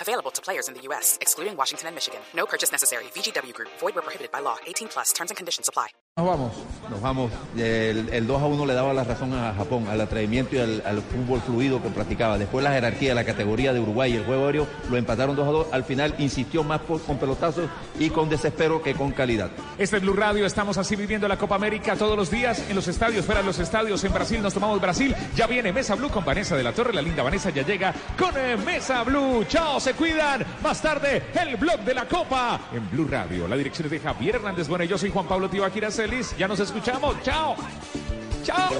Available to players in the U.S., excluding Washington and Michigan. No purchase necessary. VGW Group. Void where prohibited by law. 18 plus. Terms and conditions apply. Nos vamos. Nos vamos. El, el 2 a 1 le daba la razón a Japón, al atrevimiento y al, al fútbol fluido que practicaba. Después la jerarquía, la categoría de Uruguay y el juego aéreo lo empataron 2 a 2. Al final insistió más por- con pelotazos y con desespero que con calidad. Este es Blue Radio, estamos así viviendo la Copa América todos los días en los estadios, fuera de los estadios, en Brasil nos tomamos Brasil. Ya viene Mesa Blue con Vanessa de la Torre, la linda Vanessa ya llega con eh, Mesa Blue. Chao, se cuidan. Más tarde, el blog de la Copa en Blue Radio. La dirección es de Javier Hernández. Bueno, yo soy Juan Pablo Tibaquira Celis. Ya nos escuchamos. Chao. Chao.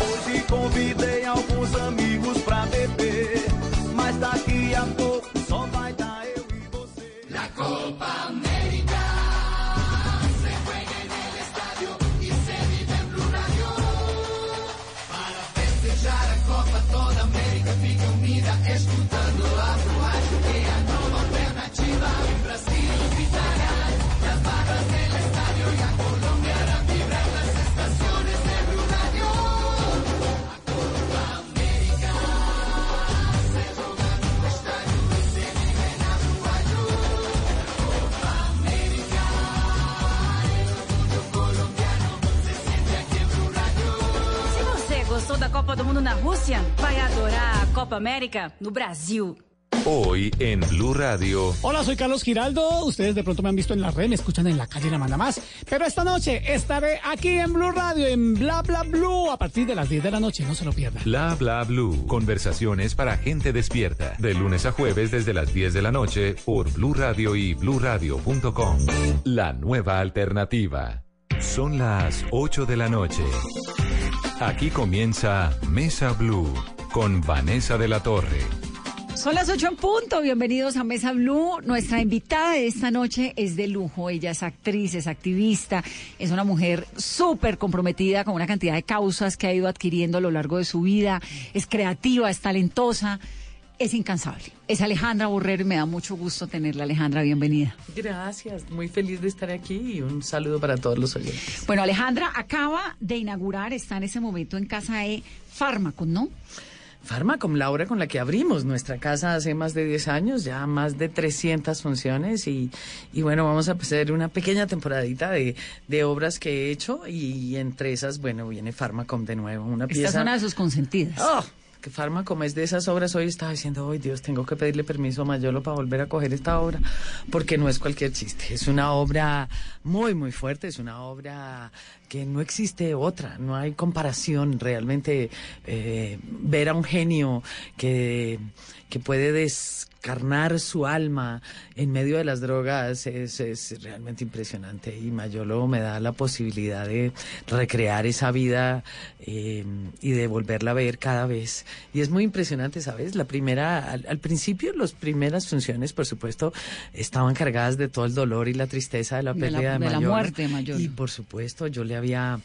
Hoje convidei alguns amigos pra gostou da Copa do Mundo na Rússia, vai adorar a Copa América no Brasil. Hoy en Blue Radio, Hola, soy Carlos Giraldo. Ustedes de pronto me han visto en la red, me escuchan en la calle La Manda Más. Pero esta noche estaré aquí en Blue Radio, en Bla Bla Blue, a partir de las 10 de la noche. No se lo pierdan. Bla Bla Blue. Conversaciones para gente despierta. De lunes a jueves desde las 10 de la noche por Blue Radio y bluradio.com. La nueva alternativa. Son las 8 de la noche. Aquí comienza Mesa Blue con Vanessa de la Torre. Son las 8 en punto. Bienvenidos a Mesa Blue. Nuestra invitada de esta noche es de lujo. Ella es actriz, es activista, es una mujer súper comprometida con una cantidad de causas que ha ido adquiriendo a lo largo de su vida. Es creativa, es talentosa, es incansable. Es Alejandra Borrero y me da mucho gusto tenerla. Alejandra, bienvenida. Gracias, muy feliz de estar aquí y un saludo para todos los oyentes. Bueno, Alejandra acaba de inaugurar, está en ese momento en casa de Fármacos, ¿no? Farmacom, la obra con la que abrimos nuestra casa hace más de 10 años, ya más de 300 funciones y, y bueno, vamos a hacer una pequeña temporadita de, de obras que he hecho y entre esas, bueno, viene Farmacom de nuevo, una Esta pieza... es una de sus consentidas. ¡Oh! Que Farmacom es de esas obras. Hoy estaba diciendo, hoy Dios, tengo que pedirle permiso a Mayolo para volver a coger esta obra, porque no es cualquier chiste. Es una obra muy, muy fuerte. Es una obra que no existe otra. No hay comparación. Realmente eh, ver a un genio que, que puede descarnar su alma en medio de las drogas es, es realmente impresionante. Y Mayolo me da la posibilidad de recrear esa vida eh, y de volverla a ver cada vez. Y es muy impresionante, ¿sabes? La primera, al, al principio, las primeras funciones, por supuesto, estaban cargadas de todo el dolor y la tristeza de la De la- pérdida de, la muerte de Mayolo. Y por supuesto, yo le había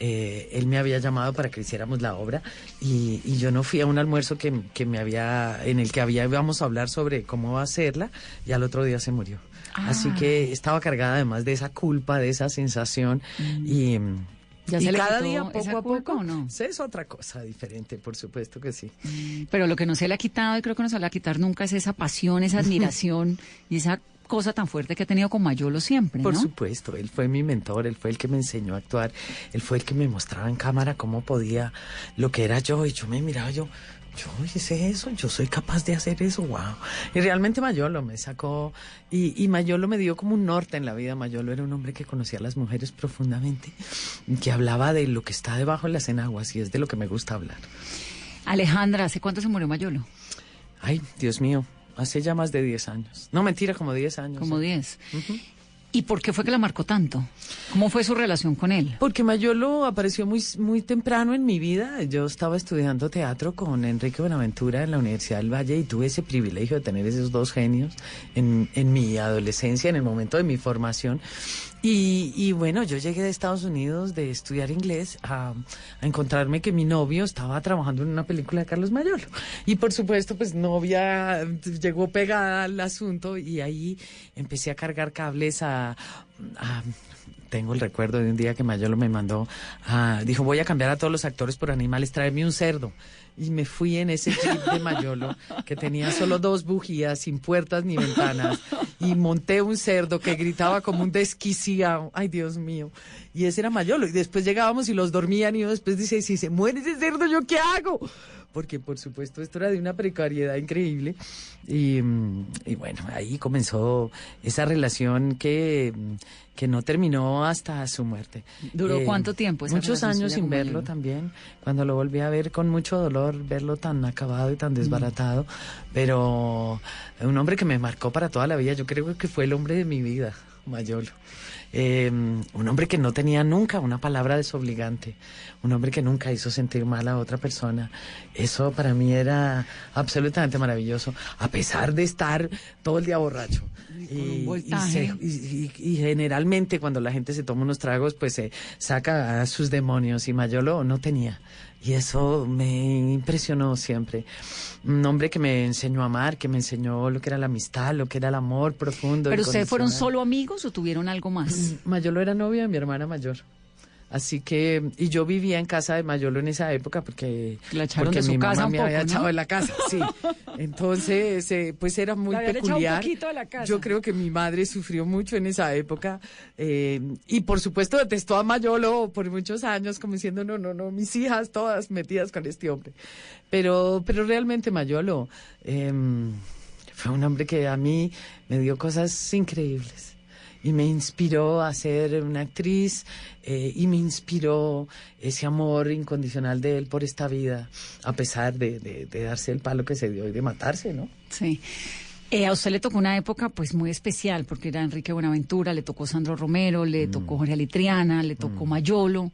eh, él me había llamado para que hiciéramos la obra y, y yo no fui a un almuerzo que, que me había, en el que había, íbamos a hablar sobre cómo hacerla y al otro día se murió. Así Ah. que estaba cargada además de esa culpa, de esa sensación y, Mm. ¿Ya y se le cada quitó día poco a poco o no? Es otra cosa diferente, por supuesto que sí. Pero lo que no se le ha quitado y creo que no se le va a quitar nunca es esa pasión, esa admiración y esa cosa tan fuerte que ha tenido con Mayolo siempre, Por ¿no? supuesto, él fue mi mentor, él fue el que me enseñó a actuar, él fue el que me mostraba en cámara cómo podía, lo que era yo, y yo me miraba, yo, yo hice eso, yo soy capaz de hacer eso, wow. Y realmente Mayolo me sacó, y, y Mayolo me dio como un norte en la vida, Mayolo era un hombre que conocía a las mujeres profundamente, que hablaba de lo que está debajo de las enaguas, y es de lo que me gusta hablar. Alejandra, ¿hace cuánto se murió Mayolo? Ay, Dios mío, hace ya más de 10 años. No, mentira, como 10 años. Como ¿eh? 10. ¿Y por qué fue que la marcó tanto? ¿Cómo fue su relación con él? Porque Mayolo apareció muy, muy temprano en mi vida. Yo estaba estudiando teatro con Enrique Buenaventura en la Universidad del Valle y tuve ese privilegio de tener esos dos genios en, en mi adolescencia, en el momento de mi formación. Y, y bueno, yo llegué de Estados Unidos de estudiar inglés a, encontrarme que mi novio estaba trabajando en una película de Carlos Mayolo. Y por supuesto, pues novia llegó pegada al asunto y ahí empecé a cargar cables a tengo el recuerdo de un día que Mayolo me mandó, ah, dijo, voy a cambiar a todos los actores por animales, tráeme un cerdo. Y me fui en ese jeep de Mayolo, que tenía solo dos bujías, sin puertas ni ventanas, y monté un cerdo que gritaba como un desquiciado. Ay, Dios mío. Y ese era Mayolo. Y después llegábamos y los dormían, y uno después dice, si se muere ese cerdo, ¿yo qué hago? Porque por supuesto esto era de una precariedad increíble y, mm, y bueno, ahí comenzó esa relación que, mm, que no terminó hasta su muerte. ¿Duró cuánto tiempo esa Muchos años sin verlo también, cuando lo volví a ver con mucho dolor, verlo tan acabado y Mm. tan desbaratado, pero un hombre que me marcó para toda la vida, yo creo que fue el hombre de mi vida, Mayolo. Eh, un hombre que no tenía nunca una palabra desobligante, un hombre que nunca hizo sentir mal a otra persona. Eso para mí era absolutamente maravilloso, a pesar de estar todo el día borracho. un Y, y voltaje. se- y- y- y generalmente cuando la gente se toma unos tragos, pues se saca a sus demonios y Mayolo no tenía. Y eso me impresionó siempre. Un hombre que me enseñó a amar, que me enseñó lo que era la amistad, lo que era el amor profundo. ¿Pero ustedes fueron solo amigos o tuvieron algo más? Mayolo era novia de mi hermana mayor. Así que, y yo vivía en casa de Mayolo en esa época porque, La porque de su mi casa mamá un me había echado de la casa, sí. Entonces, eh, pues era muy La un peculiar. la casa. Yo creo que mi madre sufrió mucho en esa época eh, y por supuesto detestó a Mayolo por muchos años como diciendo, no, no, no, mis hijas todas metidas con este hombre. Pero, pero realmente Mayolo eh, fue un hombre que a mí me dio cosas increíbles y me inspiró a ser una actriz eh, y me inspiró ese amor incondicional de él por esta vida, a pesar de, de- de darse el palo que se dio y de matarse, ¿no? Sí. Eh, a usted le tocó una época pues muy especial porque era Enrique Buenaventura, le tocó Sandro Romero, le tocó Jorge Alitriana, le tocó Mayolo.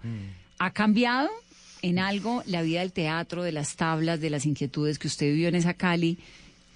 ¿Ha cambiado en algo la vida del teatro, de las tablas, de las inquietudes que usted vivió en esa Cali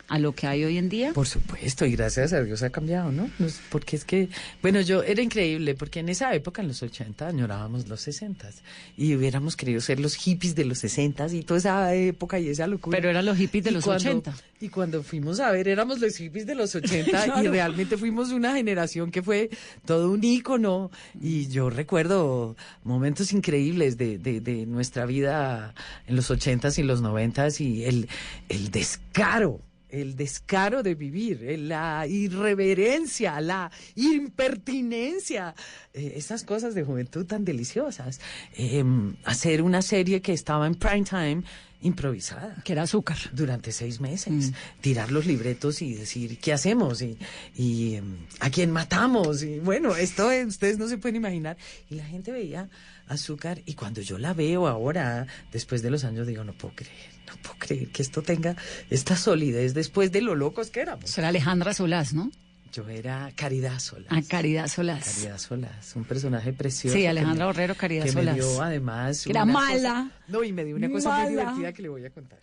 a lo que hay hoy en día? Por supuesto, y gracias a Dios ha cambiado, ¿no? Porque es que, bueno, yo era increíble, porque en esa época, en los 80, añorábamos los 60 y hubiéramos querido ser los hippies de los 60 y toda esa época y esa locura. Pero eran los hippies de Y los cuando- 80. Y cuando fuimos a ver, éramos los hippies de los 80 y Claro. realmente fuimos una generación que fue todo un ícono. Y yo recuerdo momentos increíbles de, de, de nuestra vida en los 80s y los 90s y el, el descaro. El descaro de vivir, eh, la irreverencia, la impertinencia, eh, esas cosas de juventud tan deliciosas. Eh, hacer una serie que estaba en prime time improvisada. Que era azúcar. durante seis meses, tirar los libretos y decir qué hacemos y, y, em, a quién matamos y bueno, esto ustedes no se pueden imaginar. Y la gente veía azúcar y cuando yo la veo ahora, después de los años, digo no puedo creer, no puedo creer que esto tenga esta solidez después de lo locos que éramos. Eso era Alejandra Solás, ¿no? Yo era Caridad Solás. A Caridad Solás. Caridad Solás, un personaje precioso. Sí, Alejandra Borrero, Caridad que Solás. me dio además. Era una mala. cosa- no, y me dio una cosa muy divertida que le voy a contar.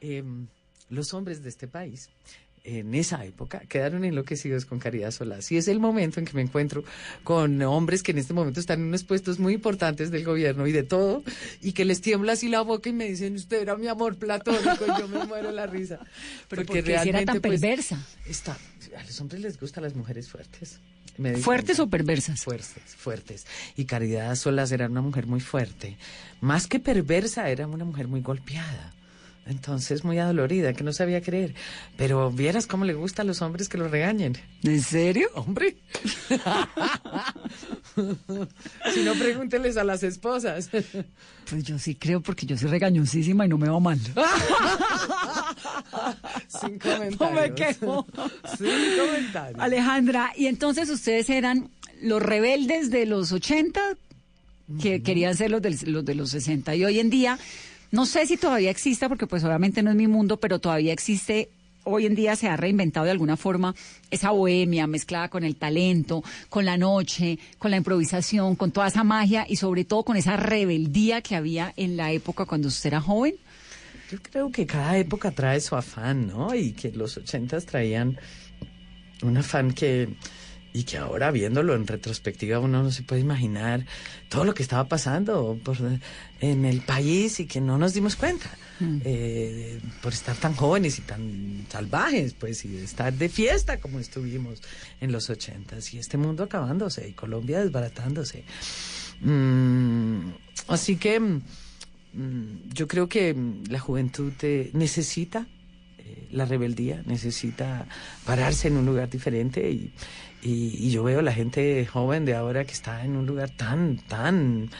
Em, los hombres de este país, en esa época, quedaron enloquecidos con Caridad Solás. Y es el momento en que me encuentro con hombres que en este momento están en unos puestos muy importantes del gobierno y de todo, y que les tiembla así la boca y me dicen, usted era mi amor platónico, y yo me muero la risa. Pero ¿por qué si era tan pues, perversa? Está, a los hombres les gustan las mujeres fuertes. Me ¿Fuertes cuenta. o perversas? Fuertes, fuertes. Y Caridad Solas era una mujer muy fuerte. Más que perversa, era una mujer muy golpeada. Entonces, muy adolorida, que no sabía creer. Pero vieras cómo le gusta a los hombres que lo regañen. ¿En serio? Hombre. si no, pregúnteles a las esposas. Pues yo sí creo porque yo soy regañosísima y no me va mal. Sin comentarios. No me quejo. Sin comentarios. Alejandra, y entonces ustedes eran los rebeldes de los 80 que querían ser los, del- los de los 60 y hoy en día no sé si todavía exista porque pues obviamente no es mi mundo, pero todavía existe hoy en día se ha reinventado de alguna forma esa bohemia mezclada con el talento, con la noche, con la improvisación, con toda esa magia y sobre todo con esa rebeldía que había en la época cuando usted era joven? Yo creo que cada época trae su afán, ¿no? Y que los ochentas traían un afán que y que ahora viéndolo en retrospectiva uno no se puede imaginar todo lo que estaba pasando por, en el país y que no nos dimos cuenta eh, por estar tan jóvenes y tan salvajes pues y estar de fiesta como estuvimos en los ochentas y este mundo acabándose y Colombia desbaratándose. Mm, así que mm, yo creo que mm, la juventud eh, necesita eh, la rebeldía, necesita pararse en un lugar diferente y, y, y yo veo la gente joven de ahora que está en un lugar tan, tan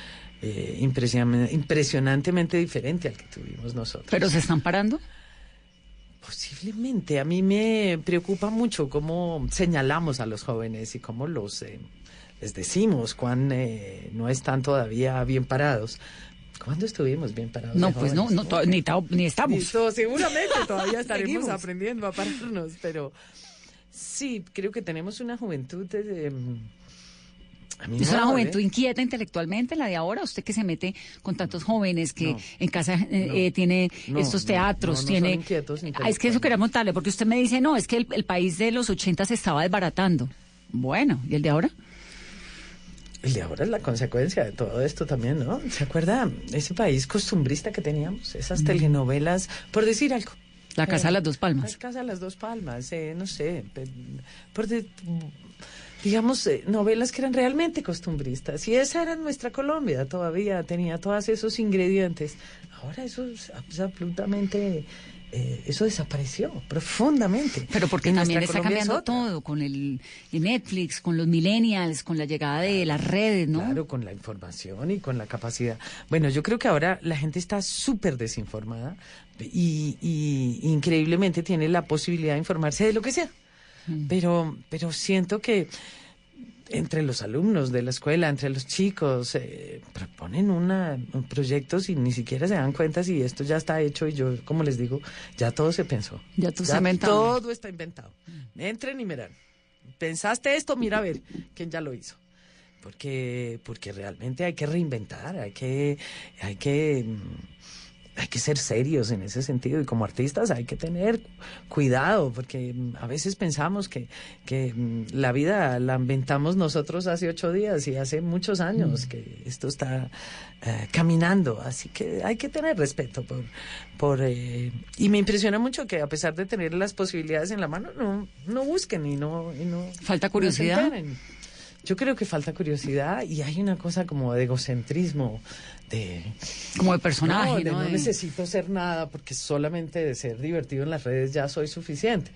eh, impresion- impresionantemente diferente al que tuvimos nosotros. ¿Pero se están parando? Posiblemente. A mí me preocupa mucho cómo señalamos a los jóvenes y cómo los eh, les decimos cuán eh, no están todavía bien parados. ¿Cuándo estuvimos bien parados? No, pues no, no ni, ni estamos. Y seguramente todavía estaremos aprendiendo a pararnos, pero sí, creo que tenemos una juventud de... mi Es una modo, juventud ¿eh? inquieta intelectualmente, la de ahora. Usted que se mete con tantos jóvenes, que No. en casa eh, No. eh, tiene estos teatros, no, no tiene. Ah, es que eso quería montarle, porque usted me dice, no, es que el, el país de los 80 se estaba desbaratando. Bueno, ¿y el de ahora? El de ahora es la consecuencia de todo esto también, ¿no? ¿Se acuerda ese país costumbrista que teníamos? Esas telenovelas, por decir algo. La Casa de las Dos Palmas. La Casa de las Dos Palmas, eh, no sé, pe- por de- digamos, eh, novelas que eran realmente costumbristas. Y esa era nuestra Colombia, todavía tenía todos esos ingredientes. Ahora eso es absolutamente, eh, eso desapareció profundamente. Pero porque también está Colombia cambiando todo, con el, el Netflix, con los millennials, con la llegada de las redes, ¿no? Claro, con la información y con la capacidad. Bueno, yo creo que ahora la gente está súper desinformada y, y increíblemente tiene la posibilidad de informarse de lo que sea. Pero, pero siento que entre los alumnos de la escuela, entre los chicos, eh, proponen una, un proyectos y ni siquiera se dan cuenta si esto ya está hecho y yo, como les digo, ya todo se pensó. Ya todo está inventado. Todo está inventado. Entren y miran. ¿Pensaste esto? Mira a ver quién ya lo hizo. Porque, porque realmente hay que reinventar, hay que, hay que, mm, hay que ser serios en ese sentido y como artistas hay que tener cuidado porque mm, a veces pensamos que, que mm, la vida la inventamos nosotros hace ocho días y hace muchos años que esto está eh, caminando, así que hay que tener respeto por, por eh, y me impresiona mucho que a pesar de tener las posibilidades en la mano no, no busquen y no, y no Falta curiosidad. Yo creo que falta curiosidad y hay una cosa como de egocentrismo, de... Como de personaje, no, de ¿no? no De- necesito ser nada porque solamente de ser divertido en las redes ya soy suficiente.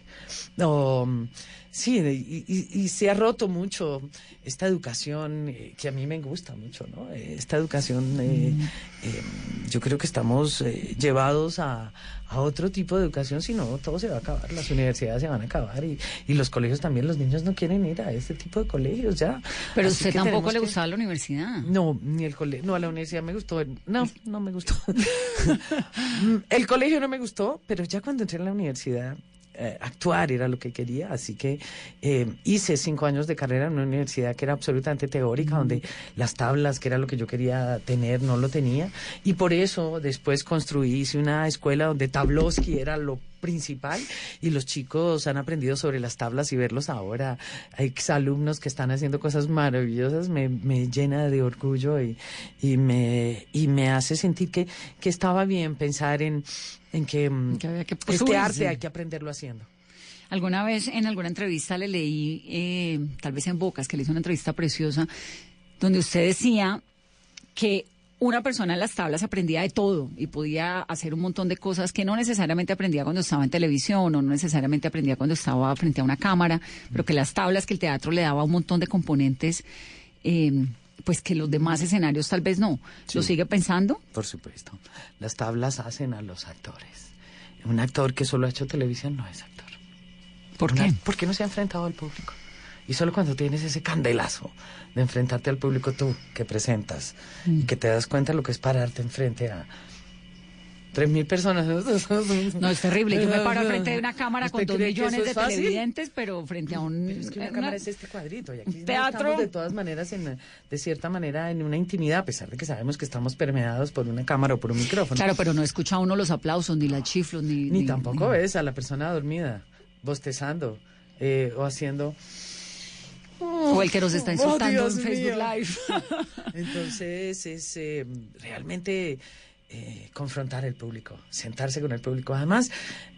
No, sí, y, y- y se ha roto mucho esta educación eh, que a mí me gusta mucho, ¿no? Eh, Esta educación, eh, Mm. eh, yo creo que estamos eh, llevados a, a otro tipo de educación, si no, todo se va a acabar, las universidades se van a acabar y, y los colegios también, los niños no quieren ir a este tipo de colegios ya. Pero Así usted tampoco le que- gustaba la universidad. no, ni el colegio, no, a la universidad me gustó, no, no me gustó. El colegio no me gustó, pero ya cuando entré en la universidad, eh, actuar era lo que quería, así que eh, hice cinco años de carrera en una universidad que era absolutamente teórica, donde las tablas, que era lo que yo quería tener, no lo tenía, y por eso después construí, hice una escuela donde Tablovsky era lo principal y los chicos han aprendido sobre las tablas y verlos ahora. Hay exalumnos que están haciendo cosas maravillosas, me, me llena de orgullo y, y, me, y me hace sentir que, que estaba bien pensar en, en que, mm, Que había que este subirse. arte hay que aprenderlo haciendo. Alguna vez en alguna entrevista le leí, eh, tal vez en Bocas, que le hizo una entrevista preciosa, donde usted decía que una persona en las tablas aprendía de todo y podía hacer un montón de cosas que no necesariamente aprendía cuando estaba en televisión o no necesariamente aprendía cuando estaba frente a una cámara, pero que las tablas, que el teatro le daba un montón de componentes, eh, pues que los demás escenarios tal vez no. ¿Lo sigue pensando? Por supuesto. Las tablas hacen a los actores. Un actor que solo ha hecho televisión no es actor. ¿Por Una- qué? Porque no se ha enfrentado al público. Y solo cuando tienes ese candelazo de enfrentarte al público tú que presentas y que te das cuenta lo que es pararte enfrente a Tres mil personas. No, es terrible. Yo me paro frente de una cámara con ¿Usted dos millones de fácil? televidentes, pero frente a un... Pero es que una una- cámara es este cuadrito y aquí no teatro. de todas maneras en, de cierta manera en una intimidad a pesar de que sabemos que estamos permeados por una cámara o por un micrófono. Claro, pero no escucha uno los aplausos, ni las chiflos, ni... Ni tampoco ves a la persona dormida, bostezando eh, o haciendo O el que nos está Oh, insultando en Facebook mío. Live. Entonces es eh, realmente eh, confrontar el público, sentarse con el público. Además,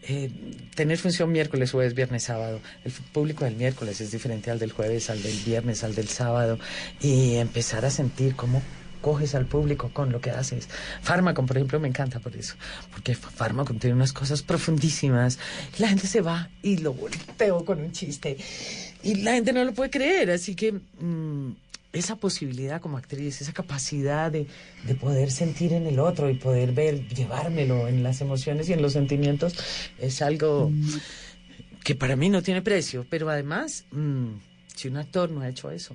eh, tener función miércoles, jueves, viernes, sábado. El público del miércoles es diferente al del jueves, al del viernes, al del sábado. Y empezar a sentir cómo coges al público con lo que haces. Fármaco, por ejemplo, me encanta por eso, porque Fármaco tiene unas cosas profundísimas. La gente se va y lo volteo con un chiste y la gente no lo puede creer, así que mm, esa posibilidad como actriz, esa capacidad de, de poder sentir en el otro y poder ver, llevármelo en las emociones y en los sentimientos, es algo que para mí no tiene precio, pero además, mm, si un actor no ha hecho eso,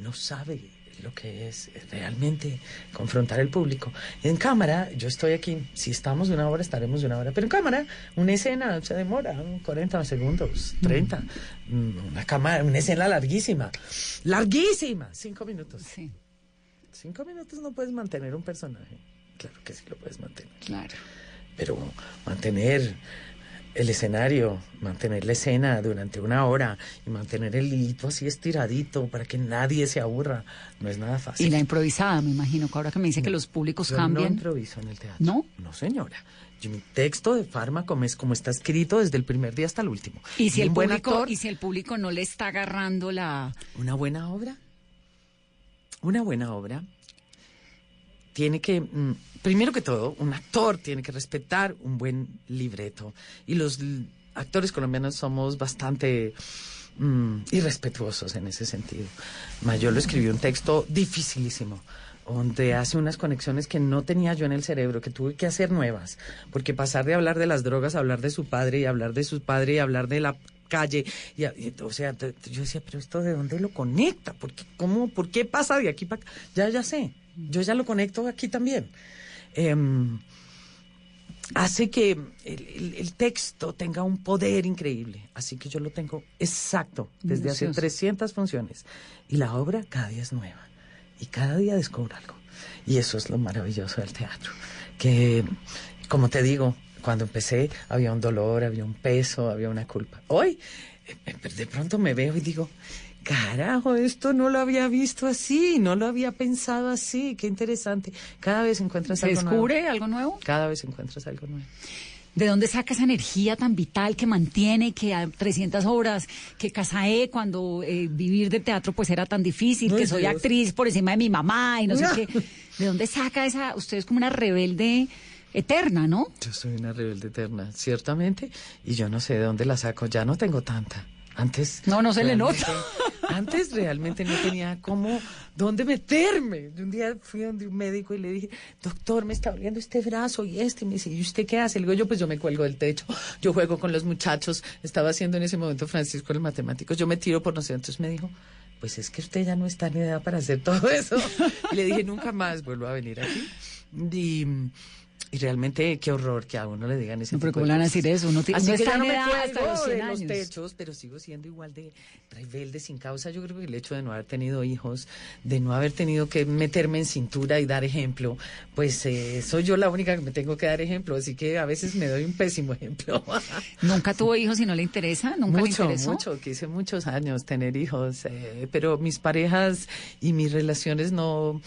no sabe lo que es realmente confrontar el público. En cámara, yo estoy aquí, si estamos de una hora, estaremos de una hora, pero en cámara, una escena se demora ¿no? 40 segundos, 30, mm, una cámara, una escena larguísima, larguísima, cinco minutos. Sí, Cinco minutos no puedes mantener un personaje, claro que sí lo puedes mantener claro. pero mantener el escenario, mantener la escena durante una hora y mantener el hilito así estiradito para que nadie se aburra, no es nada fácil. Y la improvisada, me imagino, que ahora que me dice que los públicos Yo no cambian. improviso en el teatro. ¿No? No, señora. Yo, mi texto de fármaco es como está escrito desde el primer día hasta el último. y si el buen público, actor, y si el público no le está agarrando la una buena obra, una buena obra tiene que, mm, primero que todo, un actor tiene que respetar un buen libreto. Y los actores colombianos somos bastante mm, irrespetuosos en ese sentido. Mayolo escribió un texto dificilísimo donde hace unas conexiones que no tenía yo en el cerebro, que tuve que hacer nuevas, porque pasar de hablar de las drogas a hablar de su padre y hablar de su padre y hablar de la calle, y, o sea, yo decía, pero esto de dónde lo conecta, ¿por qué, cómo, por qué pasa de aquí para acá? Ya, ya sé, yo ya lo conecto aquí también. Em, hace que el, el- el texto tenga un poder increíble. Así que yo lo tengo exacto desde hace Minucioso. 300 funciones. Y la obra cada día es nueva. Y cada día descubro algo. Y eso es lo maravilloso del teatro. Que, como te digo, cuando empecé había un dolor, había un peso, había una culpa. Hoy, eh, de pronto me veo y digo, carajo, esto no lo había visto así, no lo había pensado así, qué interesante. Cada vez encuentras se algo nuevo. descubre algo nuevo. Cada vez encuentras algo nuevo. ¿De dónde saca esa energía tan vital que mantiene que a 300 obras, que Casaé cuando eh, vivir de teatro pues era tan difícil, que soy Dios. actriz por encima de mi mamá y no sé No. qué? ¿De dónde saca esa? Usted es como una rebelde eterna, ¿no? Yo soy una rebelde eterna, ciertamente, y yo no sé de dónde la saco, ya no tengo tanta. Antes. No, no se le nota. Antes realmente no tenía cómo, dónde meterme. Un día fui donde un médico y le dije, doctor, me está doliendo este brazo y este. Y me dice, ¿y usted qué hace? Le digo, yo pues yo me cuelgo del techo, yo juego con los muchachos. Estaba haciendo en ese momento Francisco el matemático, yo me tiro por no sé. Entonces me dijo, pues es que usted ya no está en edad para hacer todo eso. Y le dije, nunca más vuelvo a venir aquí. Y, y realmente qué horror que a uno le digan ese No, pero ¿cómo le van a decir eso? Uno ti- Así uno que está ya no me hasta los 100 de los años. techos, pero sigo siendo igual de rebelde sin causa. Yo creo que el hecho de no haber tenido hijos, de no haber tenido que meterme en cintura y dar ejemplo, pues eh, soy yo la única que me tengo que dar ejemplo, así que a veces me doy un pésimo ejemplo. ¿Nunca tuvo hijos y no le interesa? ¿Nunca le mucho, interesó? mucho, quise muchos años tener hijos, eh, pero mis parejas y mis relaciones no,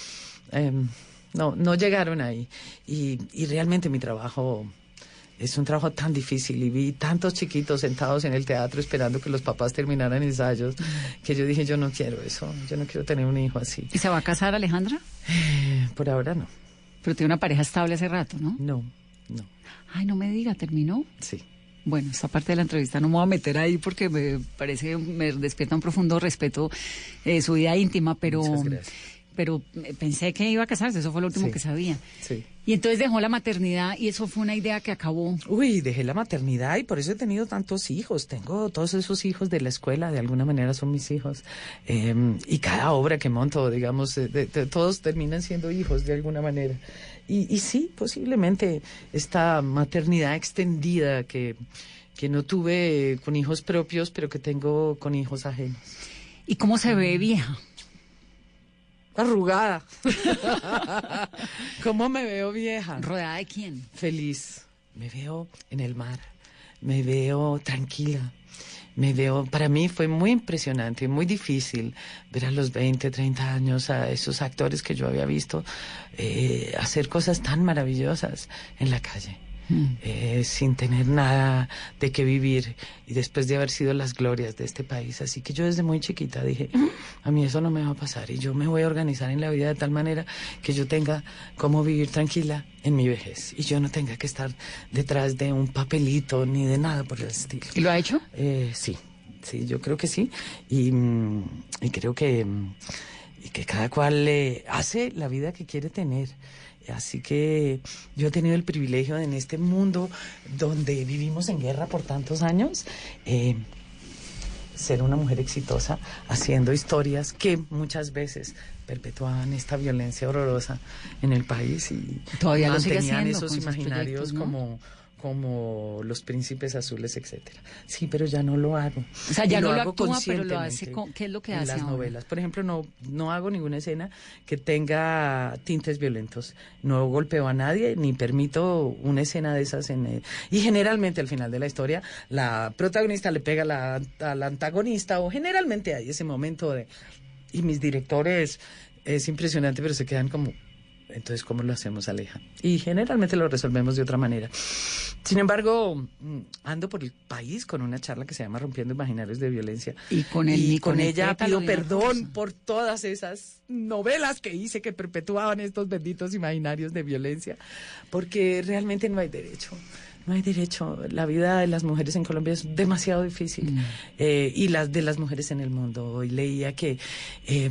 em, no, no llegaron ahí. Y, y realmente mi trabajo es un trabajo tan difícil y vi tantos chiquitos sentados en el teatro esperando que los papás terminaran ensayos que yo dije, yo no quiero eso, yo no quiero tener un hijo así. ¿Y se va a casar Alejandra? Por ahora no, Pero tiene una pareja estable hace rato, ¿no? no, no, Ay, no me diga, ¿terminó? sí. Bueno, esta parte de la entrevista no me voy a meter ahí porque me parece, me despierta un profundo respeto eh, su vida íntima, pero, Muchas gracias. Pero eh, pensé que iba a casarse, eso fue lo último Sí. que sabía. Sí. Y entonces dejó la maternidad y eso fue una idea que acabó. Uy, dejé la maternidad y por eso he tenido tantos hijos. Tengo todos esos hijos de la escuela, de alguna manera son mis hijos. Eh, y cada obra que monto, digamos, de- de- todos terminan siendo hijos de alguna manera. y, y sí, posiblemente esta maternidad extendida que, que no tuve con hijos propios, pero que tengo con hijos ajenos. ¿Y cómo se ve vieja? Arrugada. ¿Cómo me veo vieja? ¿Rodeada de quién? Feliz. Me veo en el mar. Me veo tranquila. Me veo, para mí fue muy impresionante y muy difícil ver a los 20, 30 años a esos actores que yo había visto eh, hacer cosas tan maravillosas en la calle. Eh, sin tener nada de qué vivir y después de haber sido las glorias de este país. Así que yo desde muy chiquita dije, a mí eso no me va a pasar y yo me voy a organizar en la vida de tal manera que yo tenga cómo vivir tranquila en mi vejez y yo no tenga que estar detrás de un papelito ni de nada por el estilo. ¿Y lo ha hecho? Eh, sí, sí, yo creo que sí. Y, mm, y creo que, mm, y que cada cual eh, hace la vida que quiere tener. Así que yo he tenido el privilegio de, en este mundo donde vivimos en guerra por tantos años, eh, ser una mujer exitosa haciendo historias que muchas veces perpetuaban esta violencia horrorosa en el país y Todavía lo sigue mantenían haciendo esos imaginarios como como los príncipes azules, etcétera. Sí, pero ya no lo hago. O sea, Y ya no lo hago actúa, pero lo hace con- ¿qué es lo que en hace las ahora? novelas. Por ejemplo, no, no hago ninguna escena que tenga tintes violentos. No golpeo a nadie ni permito una escena de esas. En, eh, y generalmente al final de la historia, la protagonista le pega a la, al antagonista o generalmente hay ese momento de... Y mis directores, es impresionante, pero se quedan como... Entonces, ¿cómo lo hacemos, Aleja? Y generalmente lo resolvemos de otra manera. Sin embargo, mm, ando por el país con una charla que se llama Rompiendo Imaginarios de Violencia. Y con el- y con, con el ella pétalo pido perdón por todas esas novelas que hice que perpetuaban estos benditos imaginarios de violencia, porque realmente no hay derecho. No hay derecho. La vida de las mujeres en Colombia es demasiado difícil. Mm. Eh, y las de las mujeres en el mundo. Hoy leía que eh,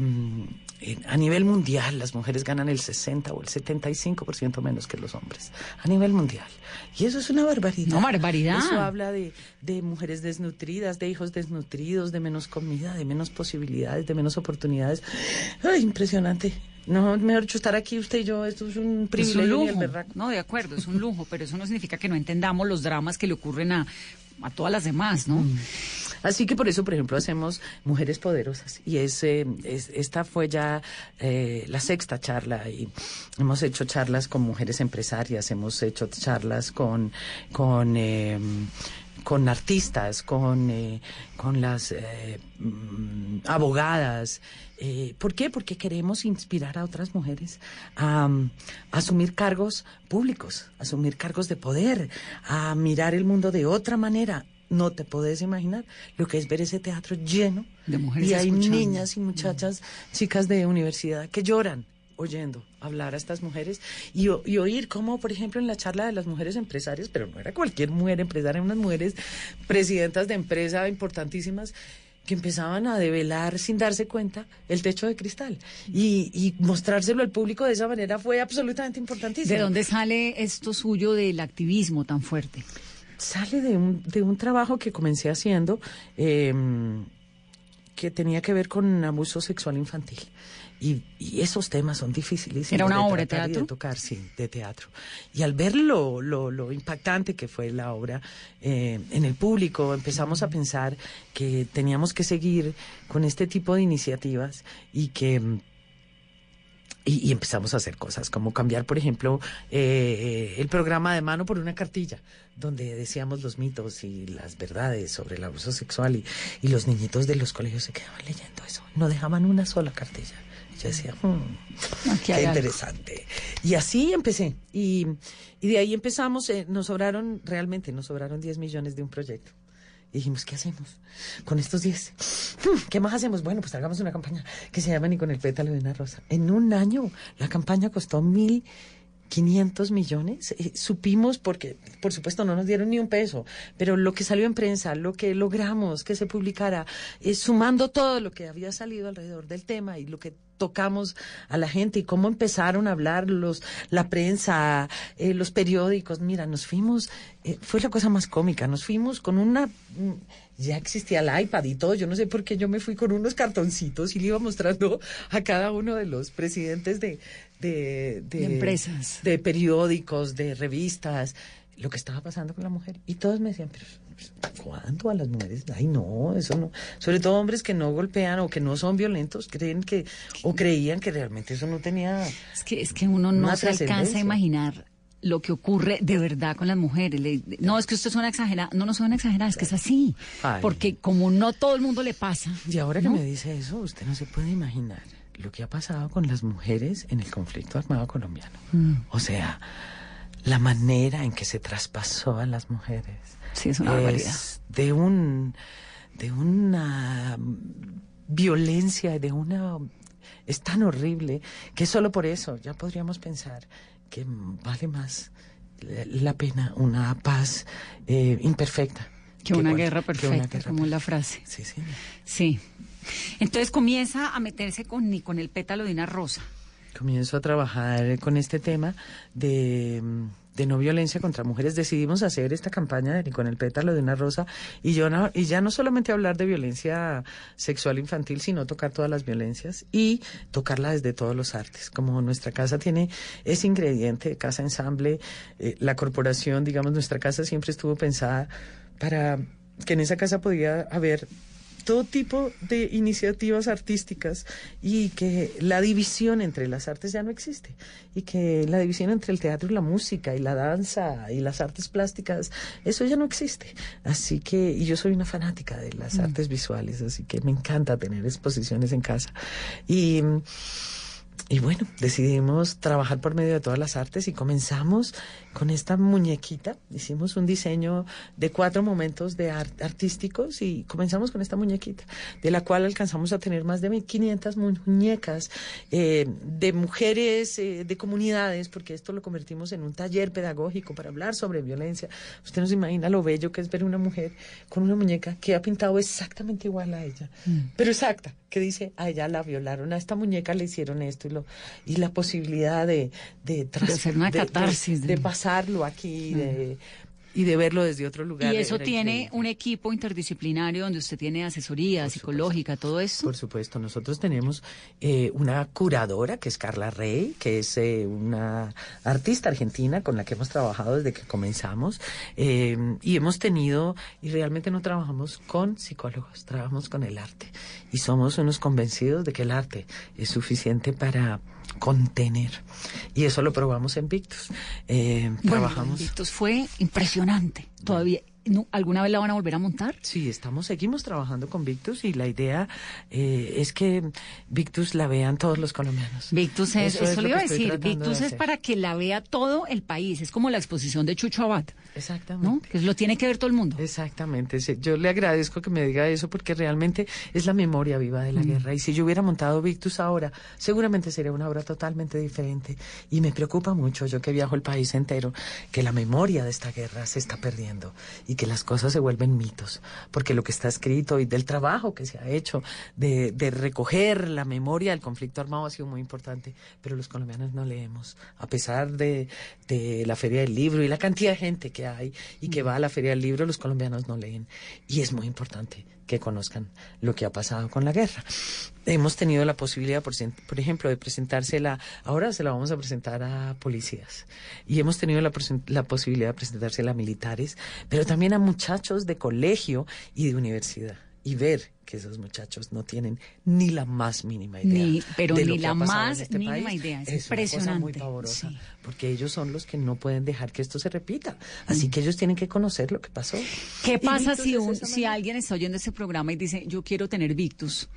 a nivel mundial las mujeres ganan el 60 o el 75% menos que los hombres. A nivel mundial. Y eso es una barbaridad. No, barbaridad. Eso habla de, de mujeres desnutridas, de hijos desnutridos, de menos comida, de menos posibilidades, de menos oportunidades. Ay, impresionante. No, mejor dicho, estar aquí usted y yo, esto es un Es un privilegio. ni el lujo. No, de acuerdo, es un lujo, pero eso no significa que no entendamos los dramas que le ocurren a, a todas las demás, ¿no? Así que por eso, por ejemplo, hacemos Mujeres Poderosas. Y es, eh, es- esta fue ya eh, la sexta charla. Y hemos hecho charlas con mujeres empresarias, hemos hecho charlas con, con, eh, con artistas, con, eh, con las mm, abogadas. Eh, ¿Por qué? Porque queremos inspirar a otras mujeres a, mm, a asumir cargos públicos, asumir cargos de poder, a mirar el mundo de otra manera. No te puedes imaginar lo que es ver ese teatro lleno De mujeres y hay escuchando. niñas y muchachas, chicas de universidad que lloran oyendo hablar a estas mujeres y oír cómo, por ejemplo, en la charla de las mujeres empresarias, pero no era cualquier mujer empresaria, unas mujeres presidentas de empresa importantísimas que empezaban a develar sin darse cuenta el techo de cristal y, y mostrárselo al público de esa manera fue absolutamente importantísimo. ¿De dónde sale esto suyo del activismo tan fuerte? Sale de un, de un trabajo que comencé haciendo eh, que tenía que ver con abuso sexual infantil. Y, y esos temas son dificilísimos. ¿Era una de obra de teatro? tocar, sí, de teatro. Y al ver lo, lo, lo impactante que fue la obra eh, en el público, empezamos a pensar que teníamos que seguir con este tipo de iniciativas y que mm, y, y empezamos a hacer cosas como cambiar, por ejemplo, eh, el programa de mano por una cartilla, donde decíamos los mitos y las verdades sobre el abuso sexual y, y los niñitos de los colegios se quedaban leyendo eso, no dejaban una sola cartilla. Yo decía, "Hmm, qué hay algo". interesante. Y así empecé. Y, y de ahí empezamos, eh, nos sobraron, realmente nos sobraron 10 millones de un proyecto. Y dijimos, ¿qué hacemos con estos 10? Hmm, ¿Qué más hacemos? Bueno, pues hagamos una campaña que se llama Ni con el pétalo de una rosa. En un año la campaña costó mil 500 millones. Eh, supimos, porque por supuesto no nos dieron ni un peso, pero lo que salió en prensa, lo que logramos que se publicara, eh, sumando todo lo que había salido alrededor del tema y lo que tocamos a la gente y cómo empezaron a hablar los, la prensa, eh, los periódicos. Mira, nos fuimos, fue la cosa más cómica, nos fuimos con una, mm, ya existía el iPad y todo, yo no sé por qué yo me fui con unos cartoncitos y le iba mostrando a cada uno de los presidentes de, de, De empresas. de periódicos, de revistas, lo que estaba pasando con la mujer. Y todos me decían, pero ¿cuándo a las mujeres? Ay, no, eso no. Sobre todo hombres que no golpean o que no son violentos, creen que, o creían que realmente eso no tenía... Es que, es que uno no se alcanza a imaginar lo que ocurre de verdad con las mujeres. Le- no, es que usted suena exagerada. No, no suena exagerada, es que es así. Ay. Porque como no todo el mundo le pasa. Y ahora que me dice eso, usted no se puede imaginar lo que ha pasado con las mujeres en el conflicto armado colombiano. Mm. O sea, la manera en que se traspasó a las mujeres. Sí, es una barbaridad. de un de una violencia, de una es tan horrible que solo por eso ya podríamos pensar que vale más la- pena una paz eh, imperfecta Que una cual- guerra que una perfecta, guerra como la frase. Sí, sí. Sí. Entonces comienza a meterse con, ni con el pétalo de una rosa. comienzo a trabajar con este tema de, de no violencia contra mujeres. Decidimos hacer esta campaña de Ni con el pétalo de una rosa y, yo no- y ya no solamente hablar de violencia sexual infantil, sino tocar todas las violencias y tocarla desde todos los artes. Como nuestra casa tiene ese ingrediente, casa ensamble, eh, la corporación, digamos, nuestra casa siempre estuvo pensada para que en esa casa podía haber todo tipo de iniciativas artísticas y que la división entre las artes ya no existe y que la división entre el teatro y la música y la danza y las artes plásticas eso ya no existe. Así que y yo soy una fanática de las artes visuales así que me encanta tener exposiciones en casa. Y y bueno, decidimos trabajar por medio de todas las artes y comenzamos con esta muñequita. Hicimos un diseño de cuatro momentos de art- artísticos y comenzamos con esta muñequita, de la cual alcanzamos a tener más de 1.500 muñecas eh, de mujeres, eh, de comunidades, porque esto lo convertimos en un taller pedagógico para hablar sobre violencia. Usted no se imagina lo bello que es ver una mujer con una muñeca que ha pintado exactamente igual a ella, pero exacta, que dice, a ella la violaron, a esta muñeca le hicieron esto y, lo, y la posibilidad de... De, tras- hacer una de- catarsis, De, de- pasarlo aquí de, y de verlo desde otro lugar. Y eso tiene increíble. un equipo interdisciplinario donde usted tiene asesoría psicológica, todo eso. Por supuesto, nosotros tenemos eh, una curadora que es Carla Rey, que es eh, una artista argentina con la que hemos trabajado desde que comenzamos eh, y hemos tenido, y realmente no trabajamos con psicólogos, trabajamos con el arte y somos unos convencidos de que el arte es suficiente para contener y eso lo probamos en Victus. Eh, Bueno, trabajamos. Invictus fue impresionante. Todavía, ¿no? ¿alguna vez la van a volver a montar? Sí, estamos, seguimos trabajando con Victus y la idea eh, es que Victus la vean todos los colombianos. Victus es, eso, es le lo iba a decir, de Victus es para que la vea todo el país. Es como la exposición de Chucho Abad, Exactamente. ¿no? Que lo tiene que ver todo el mundo. Exactamente, sí. yo le agradezco que me diga eso porque realmente es la memoria viva de la Mm. guerra y si yo hubiera montado Victus ahora, seguramente sería una obra totalmente diferente y me preocupa mucho, yo que viajo el país entero, que la memoria de esta guerra se está perdiendo y que las cosas se vuelven mitos, porque lo que está escrito y del trabajo que se ha hecho de, de recoger la memoria del conflicto armado ha sido muy importante, pero los colombianos no leemos, a pesar de, de la Feria del Libro y la cantidad de gente que hay y que va a la Feria del Libro, los colombianos no leen. Y es muy importante que conozcan lo que ha pasado con la guerra. Hemos tenido la posibilidad, por, ejemplo, de presentársela, ahora se la vamos a presentar a policías, y hemos tenido la posibilidad de presentársela a militares, pero también a muchachos de colegio y de universidad, y ver que esos muchachos no tienen ni la más mínima idea. Ni- pero de lo ni que la ha pasado en más este mínima país. idea, es una cosa muy impresionante, pavorosa, sí. porque ellos son los que no pueden dejar que esto se repita. Así que ellos tienen que conocer lo que pasó. ¿Qué pasa si, un- si alguien está oyendo este programa y dice, yo quiero tener Victus?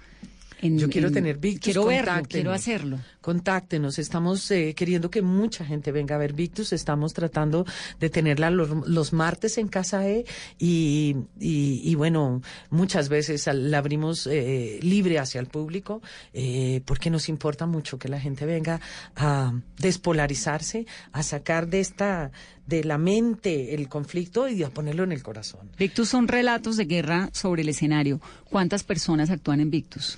En- Yo quiero en- tener Victus. Quiero verlo, quiero hacerlo. Contáctenos. Estamos eh, queriendo que mucha gente venga a ver Victus. Estamos tratando de tenerla los, los martes en Casa E y, y, y bueno, muchas veces la abrimos eh, libre hacia el público eh, porque nos importa mucho que la gente venga a despolarizarse, a sacar de esta de la mente el conflicto y a ponerlo en el corazón. Victus son relatos de guerra sobre el escenario. ¿Cuántas personas actúan en Victus?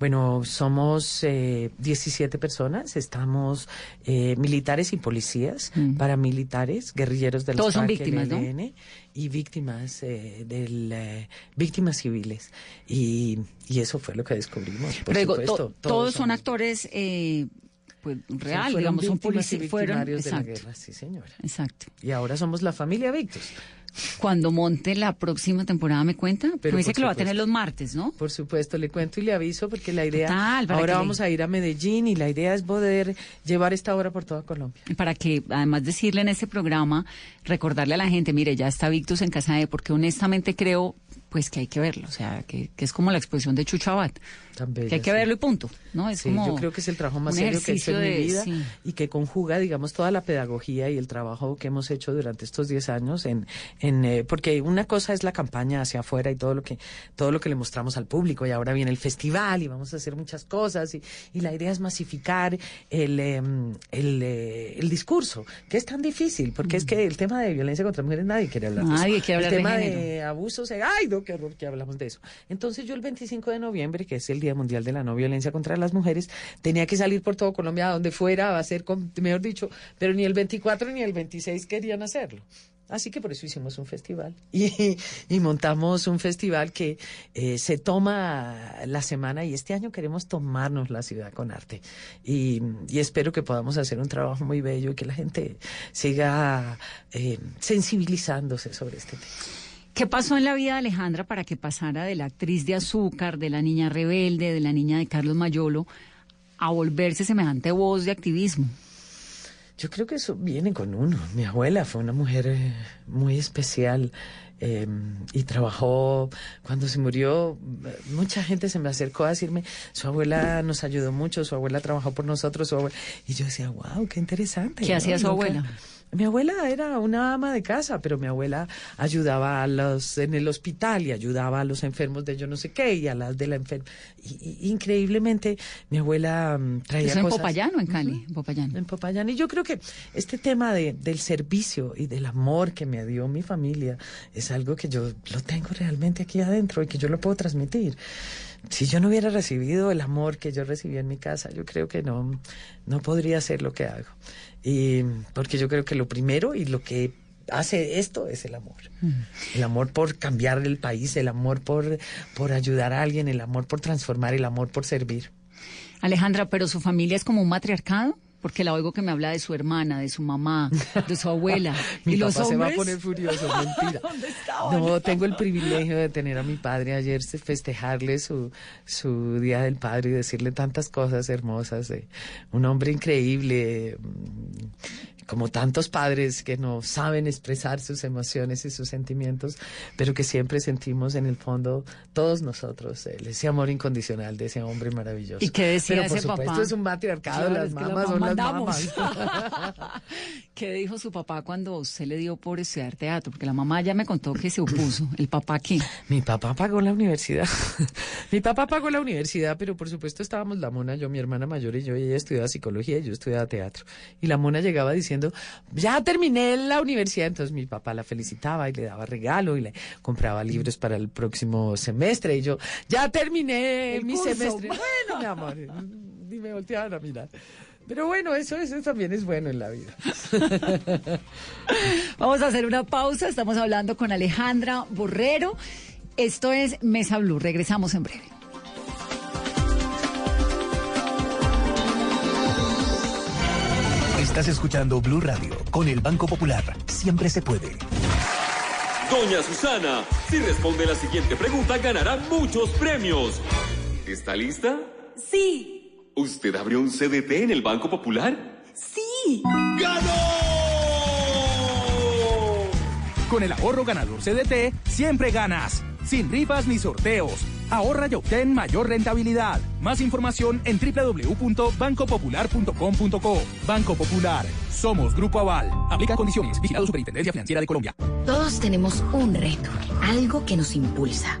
Bueno, somos eh, 17 personas, estamos eh, militares y policías, paramilitares, guerrilleros de Mm. Todos son víctimas, y víctimas eh, del eh, víctimas civiles y, y eso fue lo que descubrimos. Por Pero digo, supuesto, to- todos, son actores pues O sea, real, digamos, son policías, fueron, victimarios de la exacto, guerra, sí, señora. exacto. Y ahora somos la familia Victos. Cuando monte la próxima temporada me cuenta, pero me dice que lo va a tener los martes, ¿no? Por supuesto, le cuento y le aviso porque la idea. Total, ahora le- vamos a ir a Medellín y la idea es poder llevar esta obra por toda Colombia. Para que además decirle en este programa, recordarle a la gente, mire, ya está Victus en casa de, porque honestamente creo pues que hay que verlo, o sea, que, que es como la exposición de Chucho Abad, Tan bella, que hay que sí. verlo y punto, ¿no? Es Sí, como yo creo que es el trabajo más serio que he hecho en mi vida sí. y que conjuga, digamos, toda la pedagogía y el trabajo que hemos hecho durante estos 10 años en, en eh, porque una cosa es la campaña hacia afuera y todo lo que todo lo que le mostramos al público y ahora viene el festival y vamos a hacer muchas cosas y, y la idea es masificar el, eh, el, eh, el discurso, que es tan difícil, porque es que el tema de violencia contra mujeres nadie quiere hablar de eso. Nadie quiere hablar el de tema género. de abusos, ay, no, qué horror que hablamos de eso. Entonces yo el 25 de noviembre, que es el Día Mundial de la No Violencia contra las Mujeres, tenía que salir por todo Colombia, a donde fuera, va a ser, con- mejor dicho, pero ni el 24 ni el 26 querían hacerlo. Así que por eso hicimos un festival y, y montamos un festival que eh, se toma la semana y este año queremos tomarnos la ciudad con arte y, y espero que podamos hacer un trabajo muy bello y que la gente siga eh, sensibilizándose sobre este tema. ¿Qué pasó en la vida de Alejandra para que pasara de la actriz de Azúcar, de la niña rebelde, de la niña de Carlos Mayolo, a volverse semejante voz de activismo? Yo creo que eso viene con uno. Mi abuela fue una mujer eh, muy especial eh, y trabajó cuando se murió. Mucha gente se me acercó a decirme, su abuela nos ayudó mucho, su abuela trabajó por nosotros, su abuela. Y yo decía, wow, qué interesante. ¿Qué ¿no? hacía su Nunca- abuela? Mi abuela era una ama de casa, pero mi abuela ayudaba a los en el hospital y ayudaba a los enfermos de yo no sé qué y a las de la enferma. Y, y- increíblemente, mi abuela mm, traía ¿Eso en cosas. Popayán o en Cali? En Popayán. En Popayán. Y yo creo que este tema de, del servicio y del amor que me dio mi familia es algo que yo lo tengo realmente aquí adentro y que yo lo puedo transmitir. Si yo no hubiera recibido el amor que yo recibí en mi casa, yo creo que no, no podría hacer lo que hago. Y porque yo creo que lo primero y lo que hace esto es el amor. El amor por cambiar el país, el amor por, por ayudar a alguien, el amor por transformar, el amor por servir. Alejandra, pero su familia es como un matriarcado, porque la oigo que me habla de su hermana, de su mamá, de su abuela. Mi y los papá se va a poner furioso, mentira. ¿Dónde estaban? No, tengo el privilegio de tener a mi padre ayer, festejarle su, su Día del Padre y decirle tantas cosas hermosas. eh. Un hombre increíble, como tantos padres que no saben expresar sus emociones y sus sentimientos, pero que siempre sentimos en el fondo todos nosotros eh, ese amor incondicional de ese hombre maravilloso. ¿Y qué decía pero por ese supuesto papá? es un matriarcado, Claro, las que mamás son las mamás. ¿Qué dijo su papá cuando usted le dio por estudiar teatro? Porque la mamá ya me contó que se opuso. ¿El papá qué? Mi papá pagó la universidad. mi papá pagó la universidad, pero por supuesto estábamos la mona, yo, mi hermana mayor y yo, y ella estudiaba psicología y yo estudiaba teatro. Y la mona llegaba diciendo, ya terminé la universidad. Entonces mi papá la felicitaba y le daba regalo y le compraba libros para el próximo semestre. Y yo, ya terminé El mi curso. semestre. Bueno, mi amor, ni me volteaban a mirar. Pero bueno, eso, eso también es bueno en la vida. Vamos a hacer una pausa. Estamos hablando con Alejandra Borrero. Esto es Mesa Blue. Regresamos en breve. Estás escuchando Blue Radio con el Banco Popular. Siempre se puede. Doña Susana, si responde la siguiente pregunta ganará muchos premios. ¿Está lista? Sí, ¿Usted abrió un CDT en el Banco Popular? sí. Con el ahorro ganador CDT, siempre ganas. Sin rifas ni sorteos. Ahorra y obtén mayor rentabilidad. Más información en www.bancopopular.com.co. Banco Popular. Somos Grupo Aval. Aplica condiciones. Vigilado Superintendencia Financiera de Colombia. Todos tenemos un reto, algo que nos impulsa,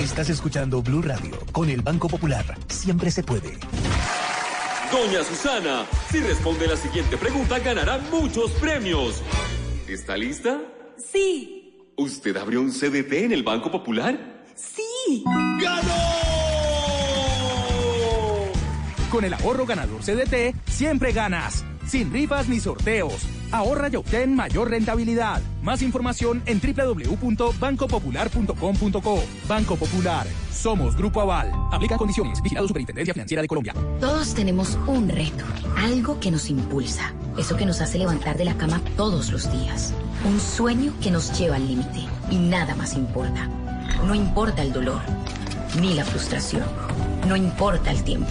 Estás escuchando Blue Radio con el Banco Popular. Siempre se puede. Doña Susana, si responde la siguiente pregunta ganará muchos premios. ¿Está lista? Sí. ¿Usted abrió un CDT en el Banco Popular? Sí. Con el ahorro ganador CDT, siempre ganas. Sin rifas ni sorteos. Ahorra y obtén mayor rentabilidad. Más información en www.bancopopular.com.co. Banco Popular. Somos Grupo Aval. Aplica condiciones. Vigilado Superintendencia Financiera de Colombia. Todos tenemos un reto, algo que nos impulsa, eso que nos hace levantar de la cama todos los días, un sueño que nos lleva al límite y nada más importa. No importa el dolor, ni la frustración, no importa el tiempo.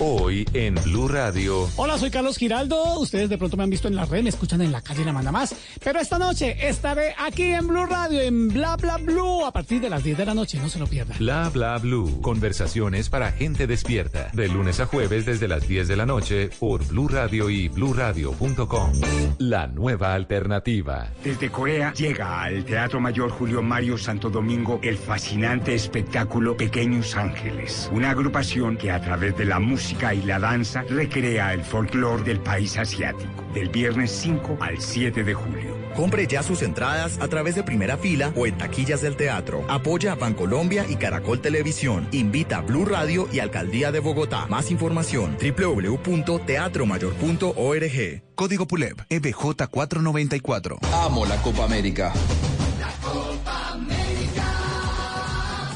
Hoy en Blue Radio. Hola, soy Carlos Giraldo. Ustedes de pronto me han visto en la red, me escuchan en la calle La Manda Más. Pero esta noche estaré aquí en Blue Radio, en Bla Bla Blue, a partir de las 10 de la noche. No se lo pierdan. Bla bla blue. Conversaciones para gente despierta. De lunes a jueves desde las 10 de la noche por Blue Radio y bluradio.com. La nueva alternativa. Desde Corea llega al Teatro Mayor Julio Mario Santo Domingo el fascinante espectáculo Pequeños Ángeles, una agrupación que a través de la música y la danza recrea el folclore del país asiático, del viernes 5 al 7 de julio. Compre ya sus entradas a través de primera fila o en taquillas del teatro. Apoya a Bancolombia y Caracol Televisión. Invita a Blue Radio y Alcaldía de Bogotá. Más información www.teatromayor.org. Código PULEB E EBJ 494. Amo la Copa América.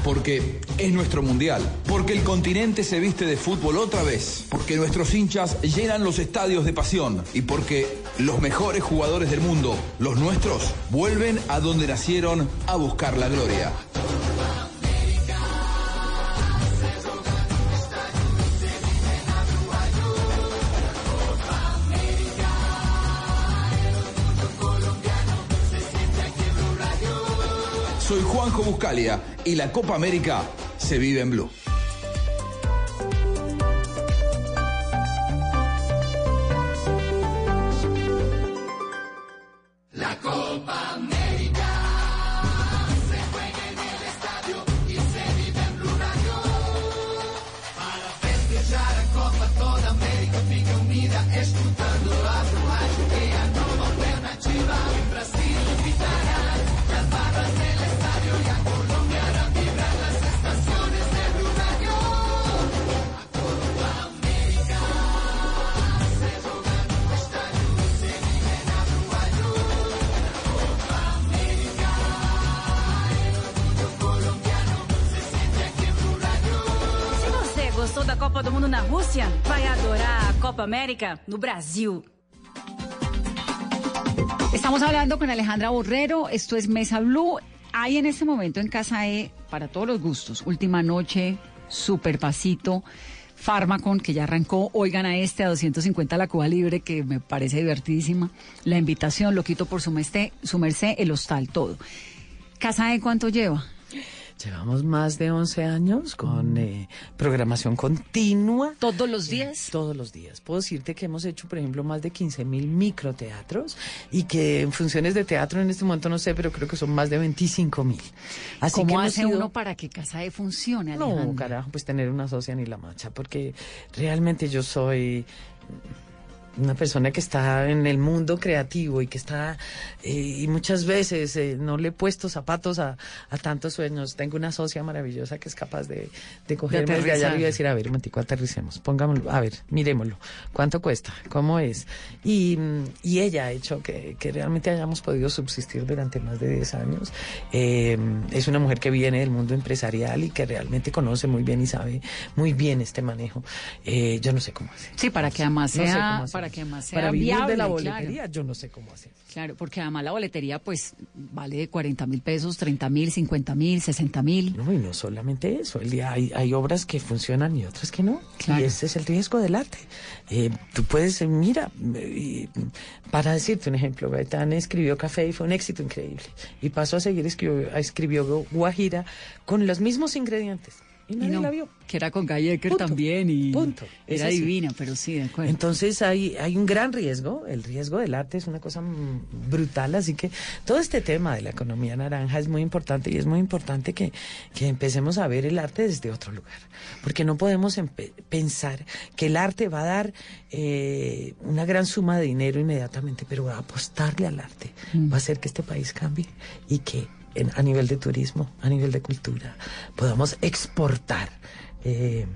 Porque es nuestro mundial. Porque el continente se viste de fútbol otra vez. Porque nuestros hinchas llenan los estadios de pasión. Y porque los mejores jugadores del mundo, los nuestros, vuelven a donde nacieron a buscar la gloria. Soy Juanjo Buscalia y la Copa América se vive en Blue. Da Copa do Mundo na Rússia, vai adorar a Copa América no Brasil. Estamos hablando con Alejandra Borrero, esto es Mesa Blue. Hay en este momento en Casa E, para todos los gustos, Última Noche, Super Pasito, Farmacon, que ya arrancó, oigan a este a 250 la Cuba Libre, que me parece divertidísima, la invitación, lo quito por su, mesté, su merced, el hostal, todo. ¿Casa E cuánto lleva? Llevamos más de 11 años con eh, programación continua. ¿Todos los días? Todos los días. Puedo decirte que hemos hecho, por ejemplo, más de 15 mil microteatros y que en funciones de teatro en este momento no sé, pero creo que son más de 25 mil. Así ¿Cómo que hace sido- uno para que Casa E funcione, Alejandra? No, carajo, pues tener una socia ni la macha, porque realmente yo soy una persona que está en el mundo creativo y que está, eh, y muchas veces eh, no le he puesto zapatos a, a tantos sueños. Tengo una socia maravillosa que es capaz de, de cogerme de allá y decir, a ver, un momentico, aterricemos, pongámoslo, a ver, miremoslo, ¿cuánto cuesta? ¿Cómo es? Y, mm, y ella ha hecho que, que realmente hayamos podido subsistir durante más de 10 años. Eh, es una mujer que viene del mundo empresarial y que realmente conoce muy bien y sabe muy bien este manejo. Eh, yo no sé cómo hacer. Sí, para que además No sé sea, cómo hacer. Para que además sea Para vivir viable, de la claro. boletería, yo no sé cómo hacer. Claro, porque además la boletería pues vale de 40 mil pesos, 30 mil, 50 mil, 60 mil. No, y no solamente eso, el día hay, hay obras que funcionan y otras que no. Claro. Y ese es el riesgo del arte. Eh, tú puedes, eh, mira, eh, para decirte un ejemplo, Gaetán escribió Café y fue un éxito increíble. Y pasó a seguir, escribió, escribió Guajira con los mismos ingredientes. Y Y nadie no, la vio. que era con Guy Ecker Punto. también y Punto. era así. divina, pero sí, de acuerdo. Entonces hay, hay un gran riesgo, el riesgo del arte es una cosa mm, brutal, así que todo este tema de la economía naranja es muy importante y es muy importante que, que empecemos a ver el arte desde otro lugar, porque no podemos pensar que el arte va a dar eh, una gran suma de dinero inmediatamente, pero va a apostarle al arte, va a hacer que este país cambie y que en- a nivel de turismo, a nivel de cultura, podamos exportar. eh,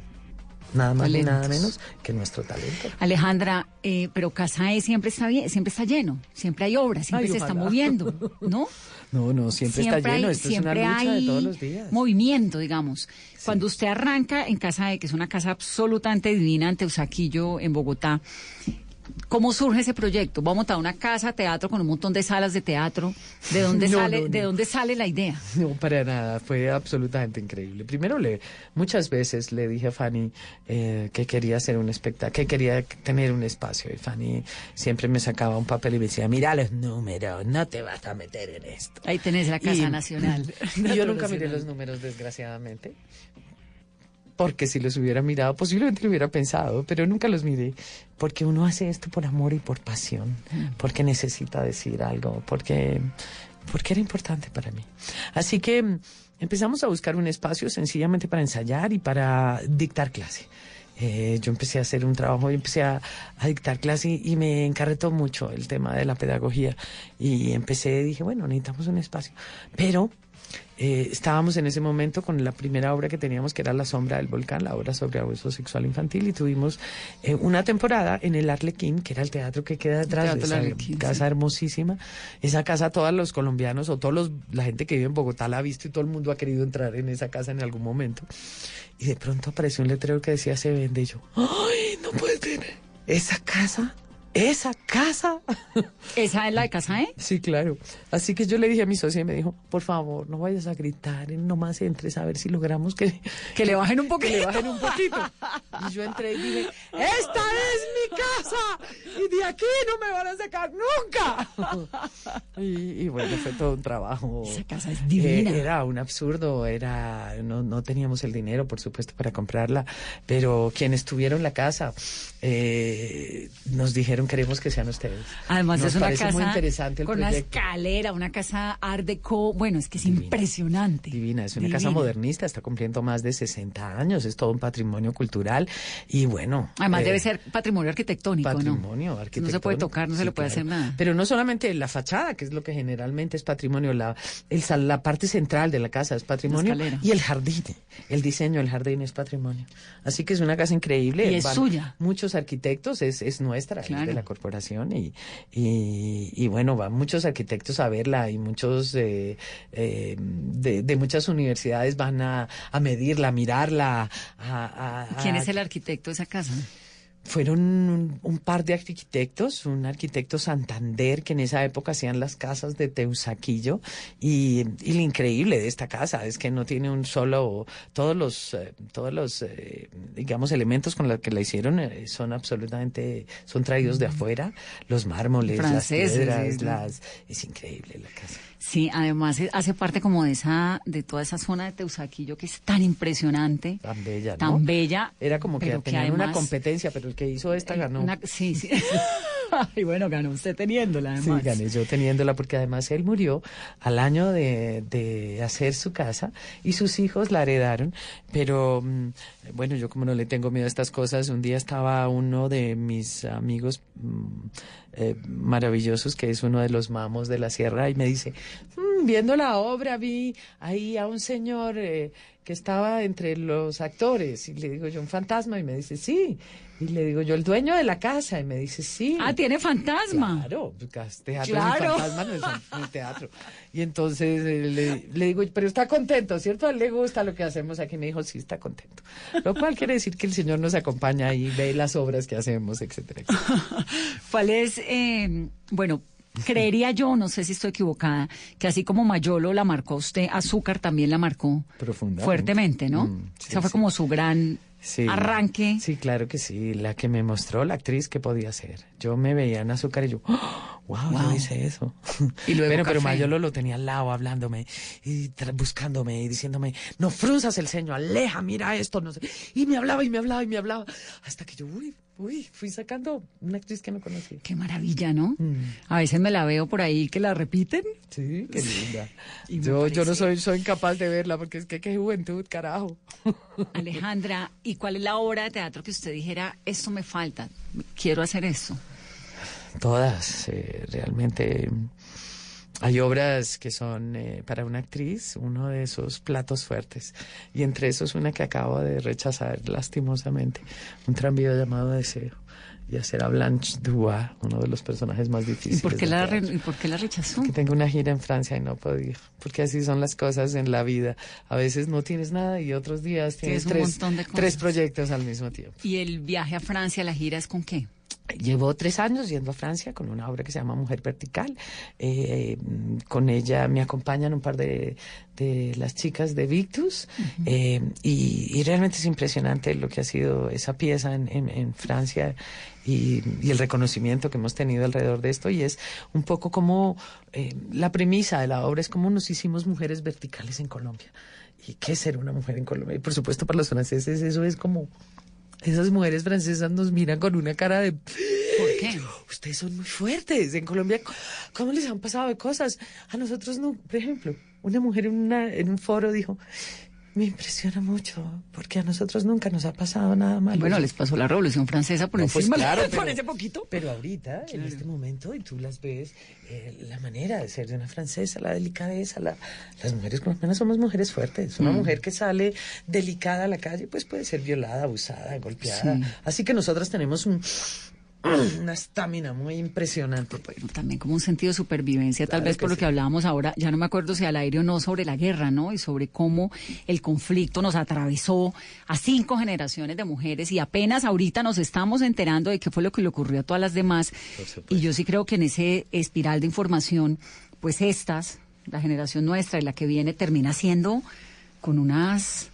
Nada más ni nada Talentos. menos que nuestro talento. Alejandra, eh, pero Casae siempre está bien, siempre está lleno, siempre hay obras, siempre Ay, se está moviendo, ¿no? No, no, siempre, está lleno. hay- Esto es una siempre lucha de hay todos los días. movimiento, digamos. Cuando usted arranca en Casa de, que es una casa absolutamente divina ante Usaquillo, en Bogotá, ¿cómo surge ese proyecto? ¿Va a montar una casa, teatro con un montón de salas de teatro? ¿De dónde, No, sale, no, ¿de dónde sale la idea? No, para nada, fue absolutamente increíble. Primero, le, muchas veces le dije a Fanny eh, que quería hacer un espectáculo, que quería tener un espacio. Y Fanny siempre me sacaba un papel y me decía, mira los números, no te vas a meter en esto. Ahí tenés la Casa Y- Nacional. Y yo nunca miré los números, desgraciadamente. Porque si los hubiera mirado, posiblemente lo hubiera pensado, pero nunca los miré. Porque uno hace esto por amor y por pasión, porque necesita decir algo, porque, porque era importante para mí. Así que mm, empezamos a buscar un espacio sencillamente para ensayar y para dictar clase. Eh, yo empecé a hacer un trabajo y empecé a, a dictar clase y me encarretó mucho el tema de la pedagogía. Y empecé, dije, bueno, necesitamos un espacio. Pero eh, estábamos en ese momento con la primera obra que teníamos, que era La Sombra del Volcán, la obra sobre abuso sexual infantil, y tuvimos eh, una temporada en el Arlequín, que era el teatro que queda detrás de esa Arlequín, casa sí. hermosísima. Esa casa, todos los colombianos o todos los, la gente que vive en Bogotá la ha visto y todo el mundo ha querido entrar en esa casa en algún momento. Y de pronto apareció un letrero que decía se vende, y yo, ¡ay, no puede tener! ¿Esa casa? ¿Esa casa? ¿Esa es la de Casae? Sí, claro. Así que yo le dije a mi socia y me dijo, por favor, no vayas a gritar, nomás entres a ver si logramos que, Que le bajen un poquito. que le bajen un poquito. Y yo entré y dije, esta es mi casa y de aquí no me van a sacar nunca. Y, y bueno, fue todo un trabajo. Esa casa es divina. Eh, era un absurdo, era no, no teníamos el dinero, por supuesto, para comprarla, pero quienes tuvieron la casa eh, nos dijeron queremos que sean ustedes. Además Nos es una casa muy interesante el con una proyecto. escalera, una casa art deco, bueno, es que es impresionante. Divina, es una casa modernista, está cumpliendo más de 60 años, es todo un patrimonio cultural y bueno. Además eh, debe ser patrimonio arquitectónico, patrimonio ¿no? arquitectónico. No se puede tocar, no se le puede claro. hacer nada. Pero no solamente la fachada, que es lo que generalmente es patrimonio, la, el la parte central de la casa es patrimonio y el jardín, el diseño del jardín es patrimonio. Así que es una casa increíble. Y es suya. Muchos arquitectos, es, es nuestra, es Claro. La corporación y, y, y bueno, van muchos arquitectos a verla y muchos eh, eh, de, de muchas universidades van a, a medirla, a mirarla. A- a- ¿Quién es el arquitecto de esa casa? Fueron un, un par de arquitectos, un arquitecto Santander que en esa época hacían las casas de Teusaquillo y, y lo increíble de esta casa es que no tiene un solo, todos los, eh, todos los, eh, digamos, elementos con los que la hicieron eh, son absolutamente, son traídos de afuera, los mármoles, Franceses, las piedras, sí, las, es increíble la casa. Sí, además es- hace parte como de esa, de toda esa zona de Teusaquillo que es tan impresionante, Tan bella, ¿no? tan bella. Era como que tenían una competencia, pero el que hizo esta ganó. Una- sí, sí. Y bueno, ganó usted teniéndola, Sí, además. gané yo teniéndola porque además él murió al año de, de hacer su casa y sus hijos la heredaron. Pero mm, bueno, yo como no le tengo miedo a estas cosas, un día estaba uno de mis amigos mm, eh, maravillosos, que es uno de los mamos de la sierra, y me dice, "Mm, viendo la obra vi ahí a un señor eh, que estaba entre los actores y le digo yo un fantasma y me dice sí y le digo yo el dueño de la casa y me dice sí Ah, tiene fantasma. Claro, pues, teatro Claro. fantasma no es un- un teatro. Y entonces eh, le, le digo, pero está contento, ¿cierto? A él le gusta lo que hacemos aquí. Me dijo, sí, está contento. Lo cual quiere decir que el Señor nos acompaña y ve las obras que hacemos, etcétera, etcétera. ¿Cuál es, eh, bueno, creería yo, no sé si estoy equivocada, que así como Mayolo la marcó usted, Azúcar también la marcó Profundamente. fuertemente, ¿no? Mm, sí, Esa fue sí. como su gran Sí. arranque. Sí, claro que sí. La que me mostró la actriz que podía ser. Yo me veía en azúcar y yo, ¡Oh! wow, yo Wow. hice eso. Y luego pero. Mayolo lo tenía al lado hablándome y buscándome y diciéndome, no frunzas el ceño, aleja, mira esto, no sé. Y me hablaba y me hablaba y me hablaba. Hasta que yo, uy, uy, fui sacando una actriz que no conocía. Qué maravilla, ¿no? Mm. A veces me la veo por ahí que la repiten. Sí, qué linda. Yo, yo no soy, soy incapaz de verla porque es que qué juventud, carajo. Alejandra, ¿y cuál es la obra de teatro que usted dijera, esto me falta, quiero hacer eso? Todas, eh, realmente. Hay obras que son eh, para una actriz, uno de esos platos fuertes. Y entre esos una que acabo de rechazar lastimosamente, un tranvío llamado Deseo. Y hacer a Blanche Dubois, uno de los personajes más ¿Y difíciles. por qué la, re- y por qué la rechazó? Que tengo una gira en Francia y no podía. Porque así son las cosas en la vida. A veces no tienes nada y otros días tienes tres, tres proyectos al mismo tiempo. ¿Y el viaje a Francia, la gira, es con qué? Llevo tres años yendo a Francia con una obra que se llama Mujer Vertical. Eh, con ella me acompañan un par de, de las chicas de Victus eh, y, y realmente es impresionante lo que ha sido esa pieza en, en- en Francia y, y el reconocimiento que hemos tenido alrededor de esto y es un poco como eh, la premisa de la obra es como nos hicimos mujeres verticales en Colombia. ¿Y qué es ser una mujer en Colombia? Y por supuesto para los franceses eso es como esas mujeres francesas nos miran con una cara de... ¿Por qué? Ustedes son muy fuertes. En Colombia, ¿cómo les han pasado de cosas? A nosotros no. Por ejemplo, una mujer en, una, en un foro dijo, me impresiona mucho, porque a nosotros nunca nos ha pasado nada malo. Bueno, les pasó la Revolución Francesa por No, pues por ese poquito. Pero ahorita, en este momento, y tú las ves, eh, la manera de ser de una francesa, la delicadeza, la, las mujeres colombianas somos mujeres fuertes. Una Mm. mujer que sale delicada a la calle, pues puede ser violada, abusada, golpeada. Sí. Así que nosotras tenemos un, una estamina muy impresionante. Bueno, también como un sentido de supervivencia, tal vez por lo que hablábamos ahora, ya no me acuerdo si al aire o no, sobre la guerra, ¿no? Y sobre cómo el conflicto nos atravesó a cinco generaciones de mujeres y apenas ahorita nos estamos enterando de qué fue lo que le ocurrió a todas las demás. Y yo sí creo que en ese espiral de información, pues estas, la generación nuestra y la que viene, termina siendo con unas...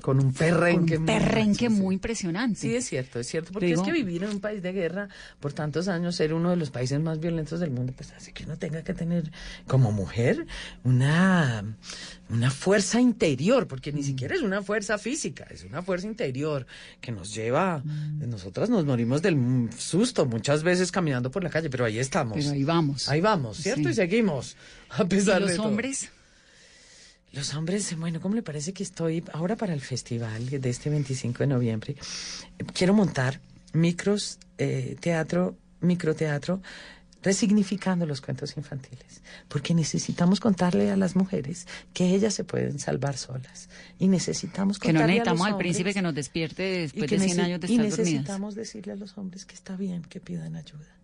Con un perrenque. con un muy perrenque muy impresionante. Sí, es cierto, es cierto, porque Digo- es que vivir en un país de guerra por tantos años, ser uno de los países más violentos del mundo, pues hace que uno tenga que tener como mujer una, una fuerza interior, porque Mm. ni siquiera es una fuerza física, es una fuerza interior que nos lleva, nosotras nos morimos del susto muchas veces caminando por la calle, pero ahí estamos. Pero ahí vamos. Ahí vamos, ¿cierto? Sí. Y seguimos, a ¿Y pesar de los todo. Los hombres, bueno, ¿cómo le parece que estoy ahora para el festival de este 25 de noviembre? Quiero montar micros, eh, teatro, microteatro, resignificando los cuentos infantiles, porque necesitamos contarle a las mujeres que ellas se pueden salvar solas y necesitamos Que no necesitamos al príncipe que nos despierte y después de 100 nece- años de y estar dormidas. necesitamos decirle a los hombres que está bien que pidan ayuda.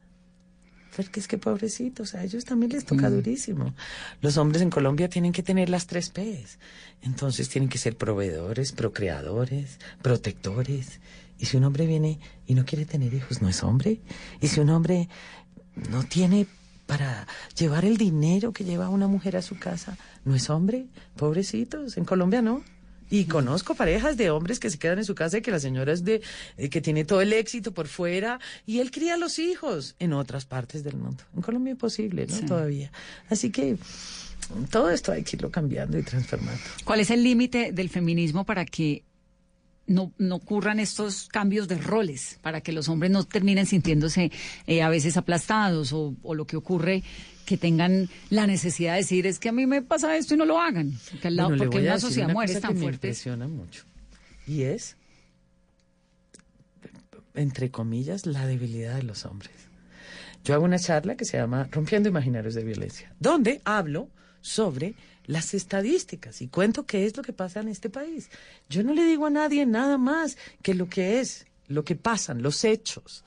Porque es que pobrecitos, a ellos también les toca Mm. durísimo. Los hombres en Colombia tienen que tener las tres P's. Entonces tienen que ser proveedores, procreadores, protectores. Y si un hombre viene y no quiere tener hijos, no es hombre. Y si un hombre no tiene para llevar el dinero que lleva una mujer a su casa, no es hombre. Pobrecitos, en Colombia no. Y conozco parejas de hombres que se quedan en su casa y que la señora es de eh, que tiene todo el éxito por fuera y él cría a los hijos en otras partes del mundo. En Colombia es posible, ¿no? Sí. Todavía. Así que todo esto hay que irlo cambiando y transformando. ¿Cuál es el límite del feminismo para que no, no ocurran estos cambios de roles, para que los hombres no terminen sintiéndose eh, a veces aplastados o, o lo que ocurre que tengan la necesidad de decir es que a mí me pasa esto y no lo hagan porque, al lado- Bueno, porque una sociedad muere tan que me fuerte impresiona mucho. Y es, entre comillas, la debilidad de los hombres. Yo hago una charla que se llama Rompiendo Imaginarios de Violencia, donde hablo sobre las estadísticas y cuento qué es lo que pasa en este país. Yo no le digo a nadie nada más que lo que es, lo que pasan, los hechos.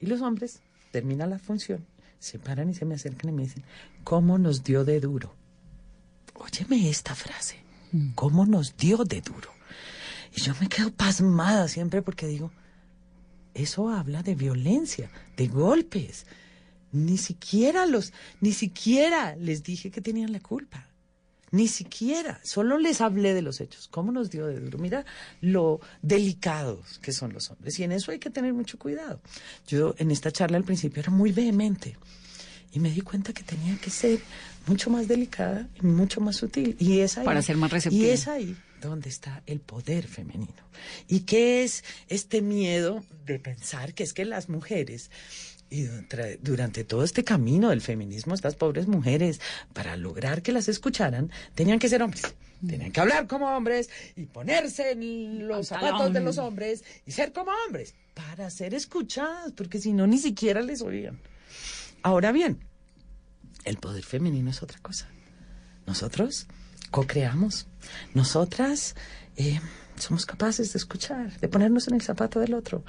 Y los hombres terminan la función, se paran y se me acercan y me dicen, ¿cómo nos dio de duro? Óyeme esta frase, ¿cómo nos dio de duro? Y yo me quedo pasmada siempre porque digo, eso habla de violencia, de golpes. Ni siquiera los, ni siquiera les dije que tenían la culpa. Ni siquiera, solo les hablé de los hechos. ¿Cómo nos dio de duro? Mira lo delicados que son los hombres. Y en eso hay que tener mucho cuidado. Yo en esta charla al principio era muy vehemente. Y me di cuenta que tenía que ser mucho más delicada y mucho más sutil. Y es ahí, Para ser más receptiva. Y es ahí donde está el poder femenino. ¿Y qué es este miedo de pensar que es que las mujeres y durante, todo este camino del feminismo, estas pobres mujeres, para lograr que las escucharan, tenían que ser hombres. Tenían que hablar como hombres y ponerse en los Pantalón. zapatos de los hombres y ser como hombres para ser escuchadas, porque si no, ni siquiera les oían. Ahora bien, el poder femenino es otra cosa. Nosotros co-creamos. Nosotras eh, somos capaces de escuchar, de ponernos en el zapato del otro.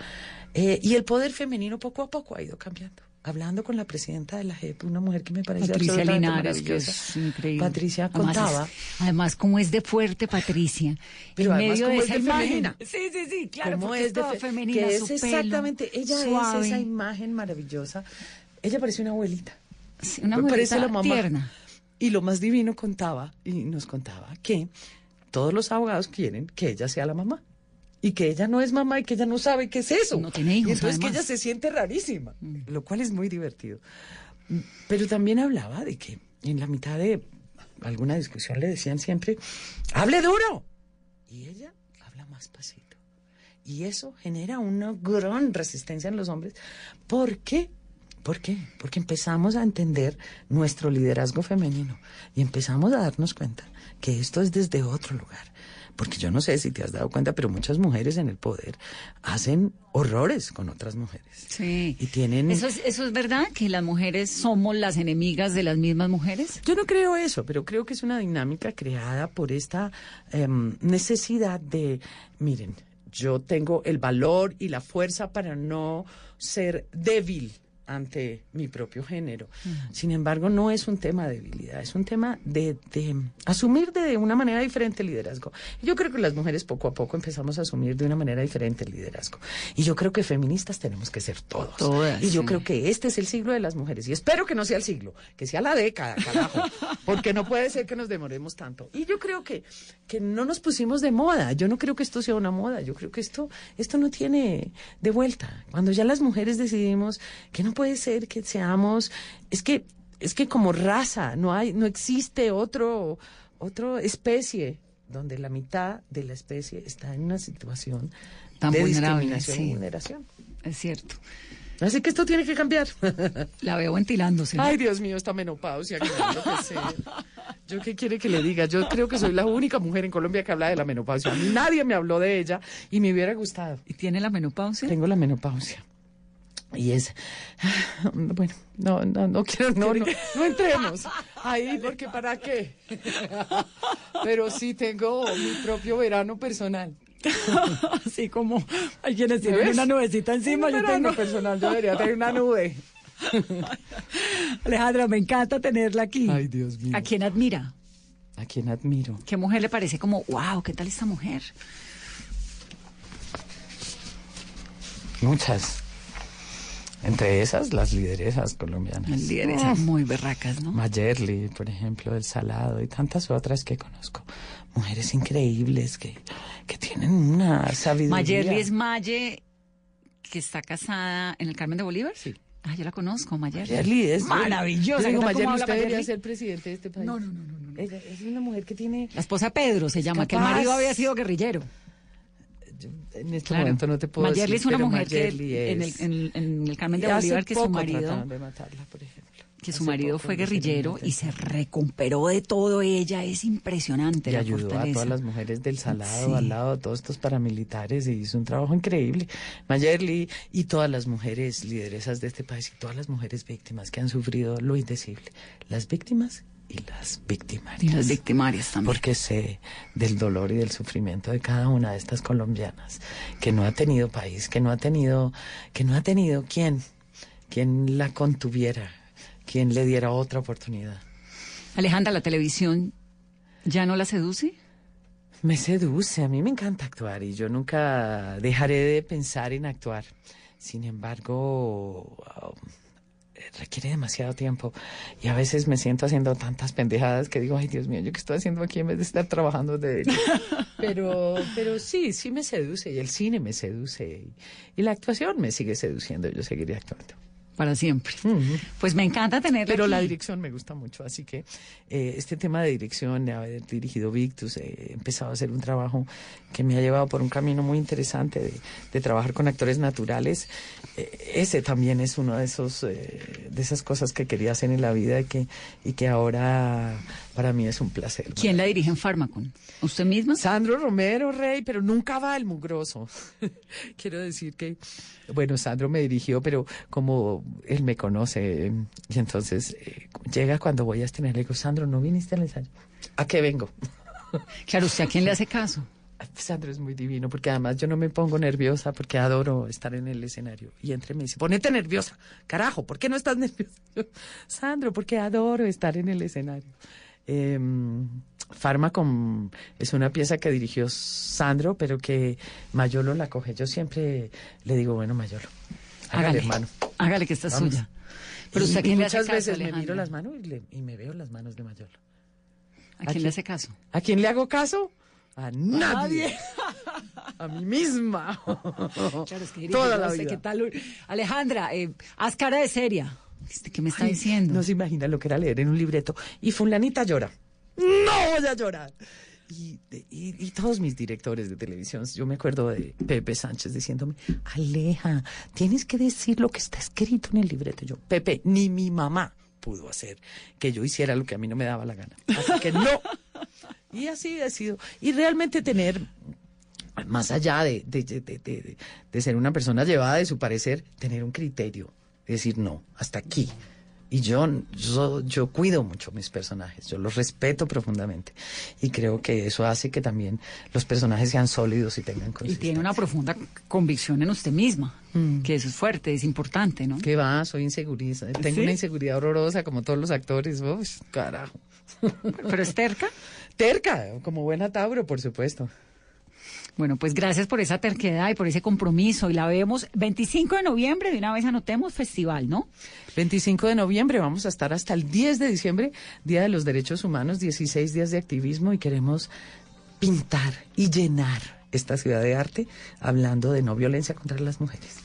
Eh, y el poder femenino poco a poco ha ido cambiando. Hablando con la presidenta de la JEP, una mujer que me parece Patricia Linares, que es increíble. Patricia Además, contaba. es- además, cómo es de fuerte Patricia. Pero en además, medio de cómo esa es de imagen. femenina. Sí, sí, sí, claro. cómo porque es de fe- femenina, que su es pelo exactamente, ella suave. es esa imagen maravillosa. Ella parece una abuelita. Sí, una abuelita parece la mamá. tierna. Y lo más divino contaba, y nos contaba, que todos los abogados quieren que ella sea la mamá. Y que ella no es mamá y que ella no sabe qué es eso. No tiene hijos, Y entonces que además. ella se siente rarísima, lo cual es muy divertido. Pero también hablaba de que en la mitad de alguna discusión le decían siempre, hable duro. Y ella habla más pasito. Y eso genera una gran resistencia en los hombres. ¿Por qué? ¿Por qué? Porque empezamos a entender nuestro liderazgo femenino y empezamos a darnos cuenta que esto es desde otro lugar. Porque yo no sé si te has dado cuenta, pero muchas mujeres en el poder hacen horrores con otras mujeres. Sí. Y tienen... ¿Eso es, ¿Eso es verdad? ¿Que las mujeres somos las enemigas de las mismas mujeres? Yo no creo eso, pero creo que es una dinámica creada por esta em, necesidad de, miren, yo tengo el valor y la fuerza para no ser débil ante mi propio género. Sin embargo, no es un tema de debilidad, es un tema de, de asumir de una manera diferente el liderazgo. Yo creo que las mujeres poco a poco empezamos a asumir de una manera diferente el liderazgo. Y yo creo que feministas tenemos que ser todos. Todas, y yo sí. creo que este es el siglo de las mujeres. Y espero que no sea el siglo, que sea la década, carajo. Porque no puede ser que nos demoremos tanto. Y yo creo que, que no nos pusimos de moda. Yo no creo que esto sea una moda. Yo creo que esto, esto no tiene de vuelta. Cuando ya las mujeres decidimos que no puede ser que seamos, es que, es que como raza no hay, no existe otro, otra especie donde la mitad de la especie está en una situación Tan de vulnerable, discriminación sí. y vulneración. Es cierto. Así que esto tiene que cambiar. La veo ventilándose. Ay, Dios mío, esta menopausia. que sé. ¿Yo qué quiere que le diga? Yo creo que soy la única mujer en Colombia que habla de la menopausia. Nadie me habló de ella y me hubiera gustado. ¿Y tiene la menopausia? Tengo la menopausia. Y es, bueno, no, no, no quiero, no, no, no entremos ahí porque para qué. Pero sí tengo mi propio verano personal. Así como hay quienes ¿Me tienen ves? una nubecita encima, Un yo verano tengo. personal, yo debería tener una nube. Alejandra, me encanta tenerla aquí. Ay, Dios mío. ¿A quién admira? A quien admiro. ¿Qué mujer le parece como, wow, qué tal esta mujer? Muchas. Entre esas, las lideresas colombianas. Las lideresas muy berracas, ¿no? Mayerly, por ejemplo, del Salado y tantas otras que conozco. Mujeres increíbles que, que tienen una sabiduría. Mayerly es Maye, que está casada en el Carmen de Bolívar. Sí. Ah, yo la conozco, Mayerly. Mayerly es maravillosa. Digo, ¿Qué tal cómo Mayerly, habla usted debería ser presidente de este país. No, no, no, no, no. Ella es una mujer que tiene La esposa Pedro se llama, que el marido había sido guerrillero. En este Claro. momento no te puedo Mayerly decir. es una mujer que Mayerly en el, es- en, el Carmen de Bolívar que su marido trataron de matarla, por ejemplo. que su Hace marido fue guerrillero y se recuperó de todo ella es impresionante y la ayudó a fortaleza. todas las mujeres del Salado, Sí. al lado de todos estos paramilitares y hizo un trabajo increíble. Mayerly y todas las mujeres lideresas de este país y todas las mujeres víctimas que han sufrido lo indecible. Las víctimas y las victimarias. Y las victimarias también. Porque sé del dolor y del sufrimiento de cada una de estas colombianas que no ha tenido país, que no ha tenido, que no ha tenido quien, quien la contuviera, quien le diera otra oportunidad. Alejandra, la televisión ya no la seduce. Me seduce, a mí me encanta actuar y yo nunca dejaré de pensar en actuar. Sin embargo, um, requiere demasiado tiempo y a veces me siento haciendo tantas pendejadas que digo, ay Dios mío, ¿yo qué estoy haciendo aquí en vez de estar trabajando de él? pero, pero sí, sí me seduce y el cine me seduce y, y la actuación me sigue seduciendo, yo seguiré actuando. Para siempre. Pues me encanta tenerla Pero la dirección me gusta mucho, así que eh, este tema de dirección, de haber dirigido Victus, eh, he empezado a hacer un trabajo que me ha llevado por un camino muy interesante de, de trabajar con actores naturales. Eh, ese también es uno de esos de esas cosas que quería hacer en la vida y que, y que ahora para mí es un placer. ¿Quién la dirige en Farmacon? ¿Usted misma? Sandro Romero, Rey, pero nunca va el mugroso. Quiero decir que, bueno, Sandro me dirigió, pero como él me conoce, y entonces eh, llega cuando voy a estrenar, le digo, Sandro, ¿no viniste al ensayo? ¿A qué vengo? Claro, ¿usted a quién le hace caso? Sandro es muy divino, porque además yo no me pongo nerviosa, porque adoro estar en el escenario. Y entre me dice, ponete nerviosa. Carajo, ¿por qué no estás nerviosa? Sandro, porque adoro estar en el escenario. Eh, Farmacom es una pieza que dirigió Sandro, pero que Mayolo la coge. Yo siempre le digo, bueno, Mayolo, hágale, Hágale, hermano. hágale que esta es Vamos. suya. Pero usted y muchas caso, veces me Alejandra? miro las manos y, le- y me veo las manos de Mayolo. ¿A quién le hace caso? ¿A quién le hago caso? A nadie. A mí misma. Claro, es que Toda no la sé vida. qué tal. Alejandra, eh, haz cara de seria. ¿Este ¿Qué me está Ay, diciendo? No se imagina lo que era leer en un libreto. Y fulanita llora. No voy a llorar. Y, y- y todos mis directores de televisión, yo me acuerdo de Pepe Sánchez diciéndome, Aleja, tienes que decir lo que está escrito en el libreto. Yo, Pepe, ni mi mamá pudo hacer que yo hiciera lo que a mí no me daba la gana. Así que no. Y así ha sido. Y realmente tener, más allá de, de- de- de- de- de ser una persona llevada de su parecer, tener un criterio. Decir, no, hasta aquí. Y yo, yo, yo cuido mucho mis personajes, yo los respeto profundamente. Y creo que eso hace que también los personajes sean sólidos y tengan Y tiene una profunda convicción en usted misma, que eso es fuerte, es importante, ¿no? ¿Qué va? Soy inseguriza. Tengo ¿Sí? una inseguridad horrorosa como todos los actores. Carajo. ¿Pero es terca? Terca, como buena Tauro, por supuesto. Bueno, pues gracias por esa terquedad y por ese compromiso. Y la vemos 25 de noviembre, de una vez anotemos festival, ¿no? 25 de noviembre, vamos a estar hasta el 10 de diciembre, Día de los Derechos Humanos, 16 días de activismo y queremos pintar y llenar esta ciudad de arte hablando de no violencia contra las mujeres.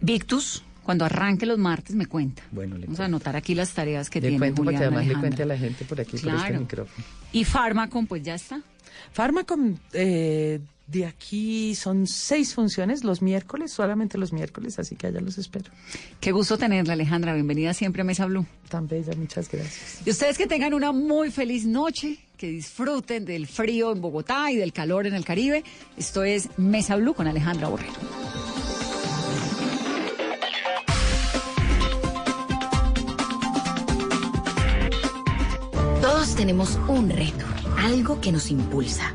Victus, cuando arranque los martes, me cuenta. Bueno, le Vamos a anotar aquí las tareas que Le tiene cuento para que Julián además le cuente a la gente por aquí, por este Claro. micrófono. Y Farmacon, pues ya está. Farmacom, eh, de aquí son seis funciones los miércoles, solamente los miércoles, así que allá los espero. Qué gusto tenerla, Alejandra. Bienvenida siempre a Mesa Blue. Tan bella, muchas gracias. Y ustedes que tengan una muy feliz noche, que disfruten del frío en Bogotá y del calor en el Caribe. Esto es Mesa Blue con Alejandra Borrero. Todos tenemos un reto, algo que nos impulsa,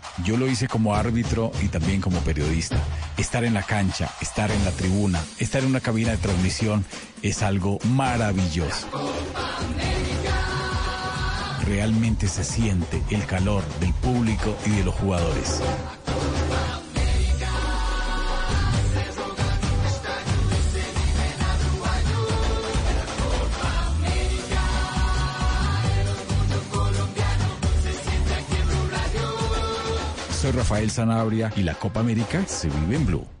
Yo lo hice como árbitro y también como periodista. Estar en la cancha, estar en la tribuna, estar en una cabina de transmisión es algo maravilloso. Realmente se siente el calor del público y de los jugadores. Soy Rafael Sanabria y la Copa América se vive en Blue.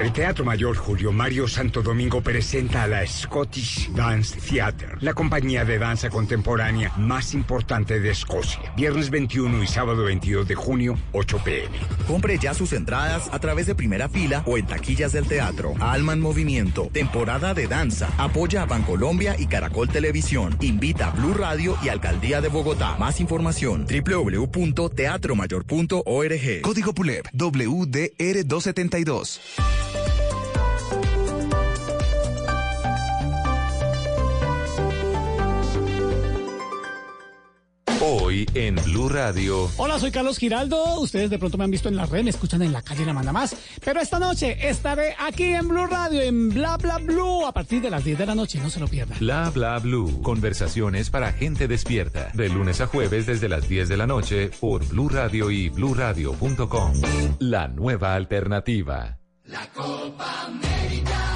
El Teatro Mayor Julio Mario Santo Domingo presenta a la Scottish Dance Theatre, la compañía de danza contemporánea más importante de Escocia. Viernes 21 y sábado 22 de junio, 8 pm. Compre ya sus entradas a través de primera fila o en taquillas del teatro. Alma en Movimiento, temporada de danza. Apoya a Bancolombia y Caracol Televisión. Invita a Blue Radio y Alcaldía de Bogotá. Más información www.teatromayor.org. Código PULEP WDR272. Hoy en Blue Radio. Hola, soy Carlos Giraldo. Ustedes de pronto me han visto en la red, me escuchan en la calle La Manda Más. Pero esta noche estaré aquí en Blue Radio, en Bla Bla Blue, a partir de las 10 de la noche. No se lo pierdan. Bla bla blue. Conversaciones para gente despierta. De lunes a jueves desde las 10 de la noche por Blue Radio y bluradio.com. La nueva alternativa. La Copa América.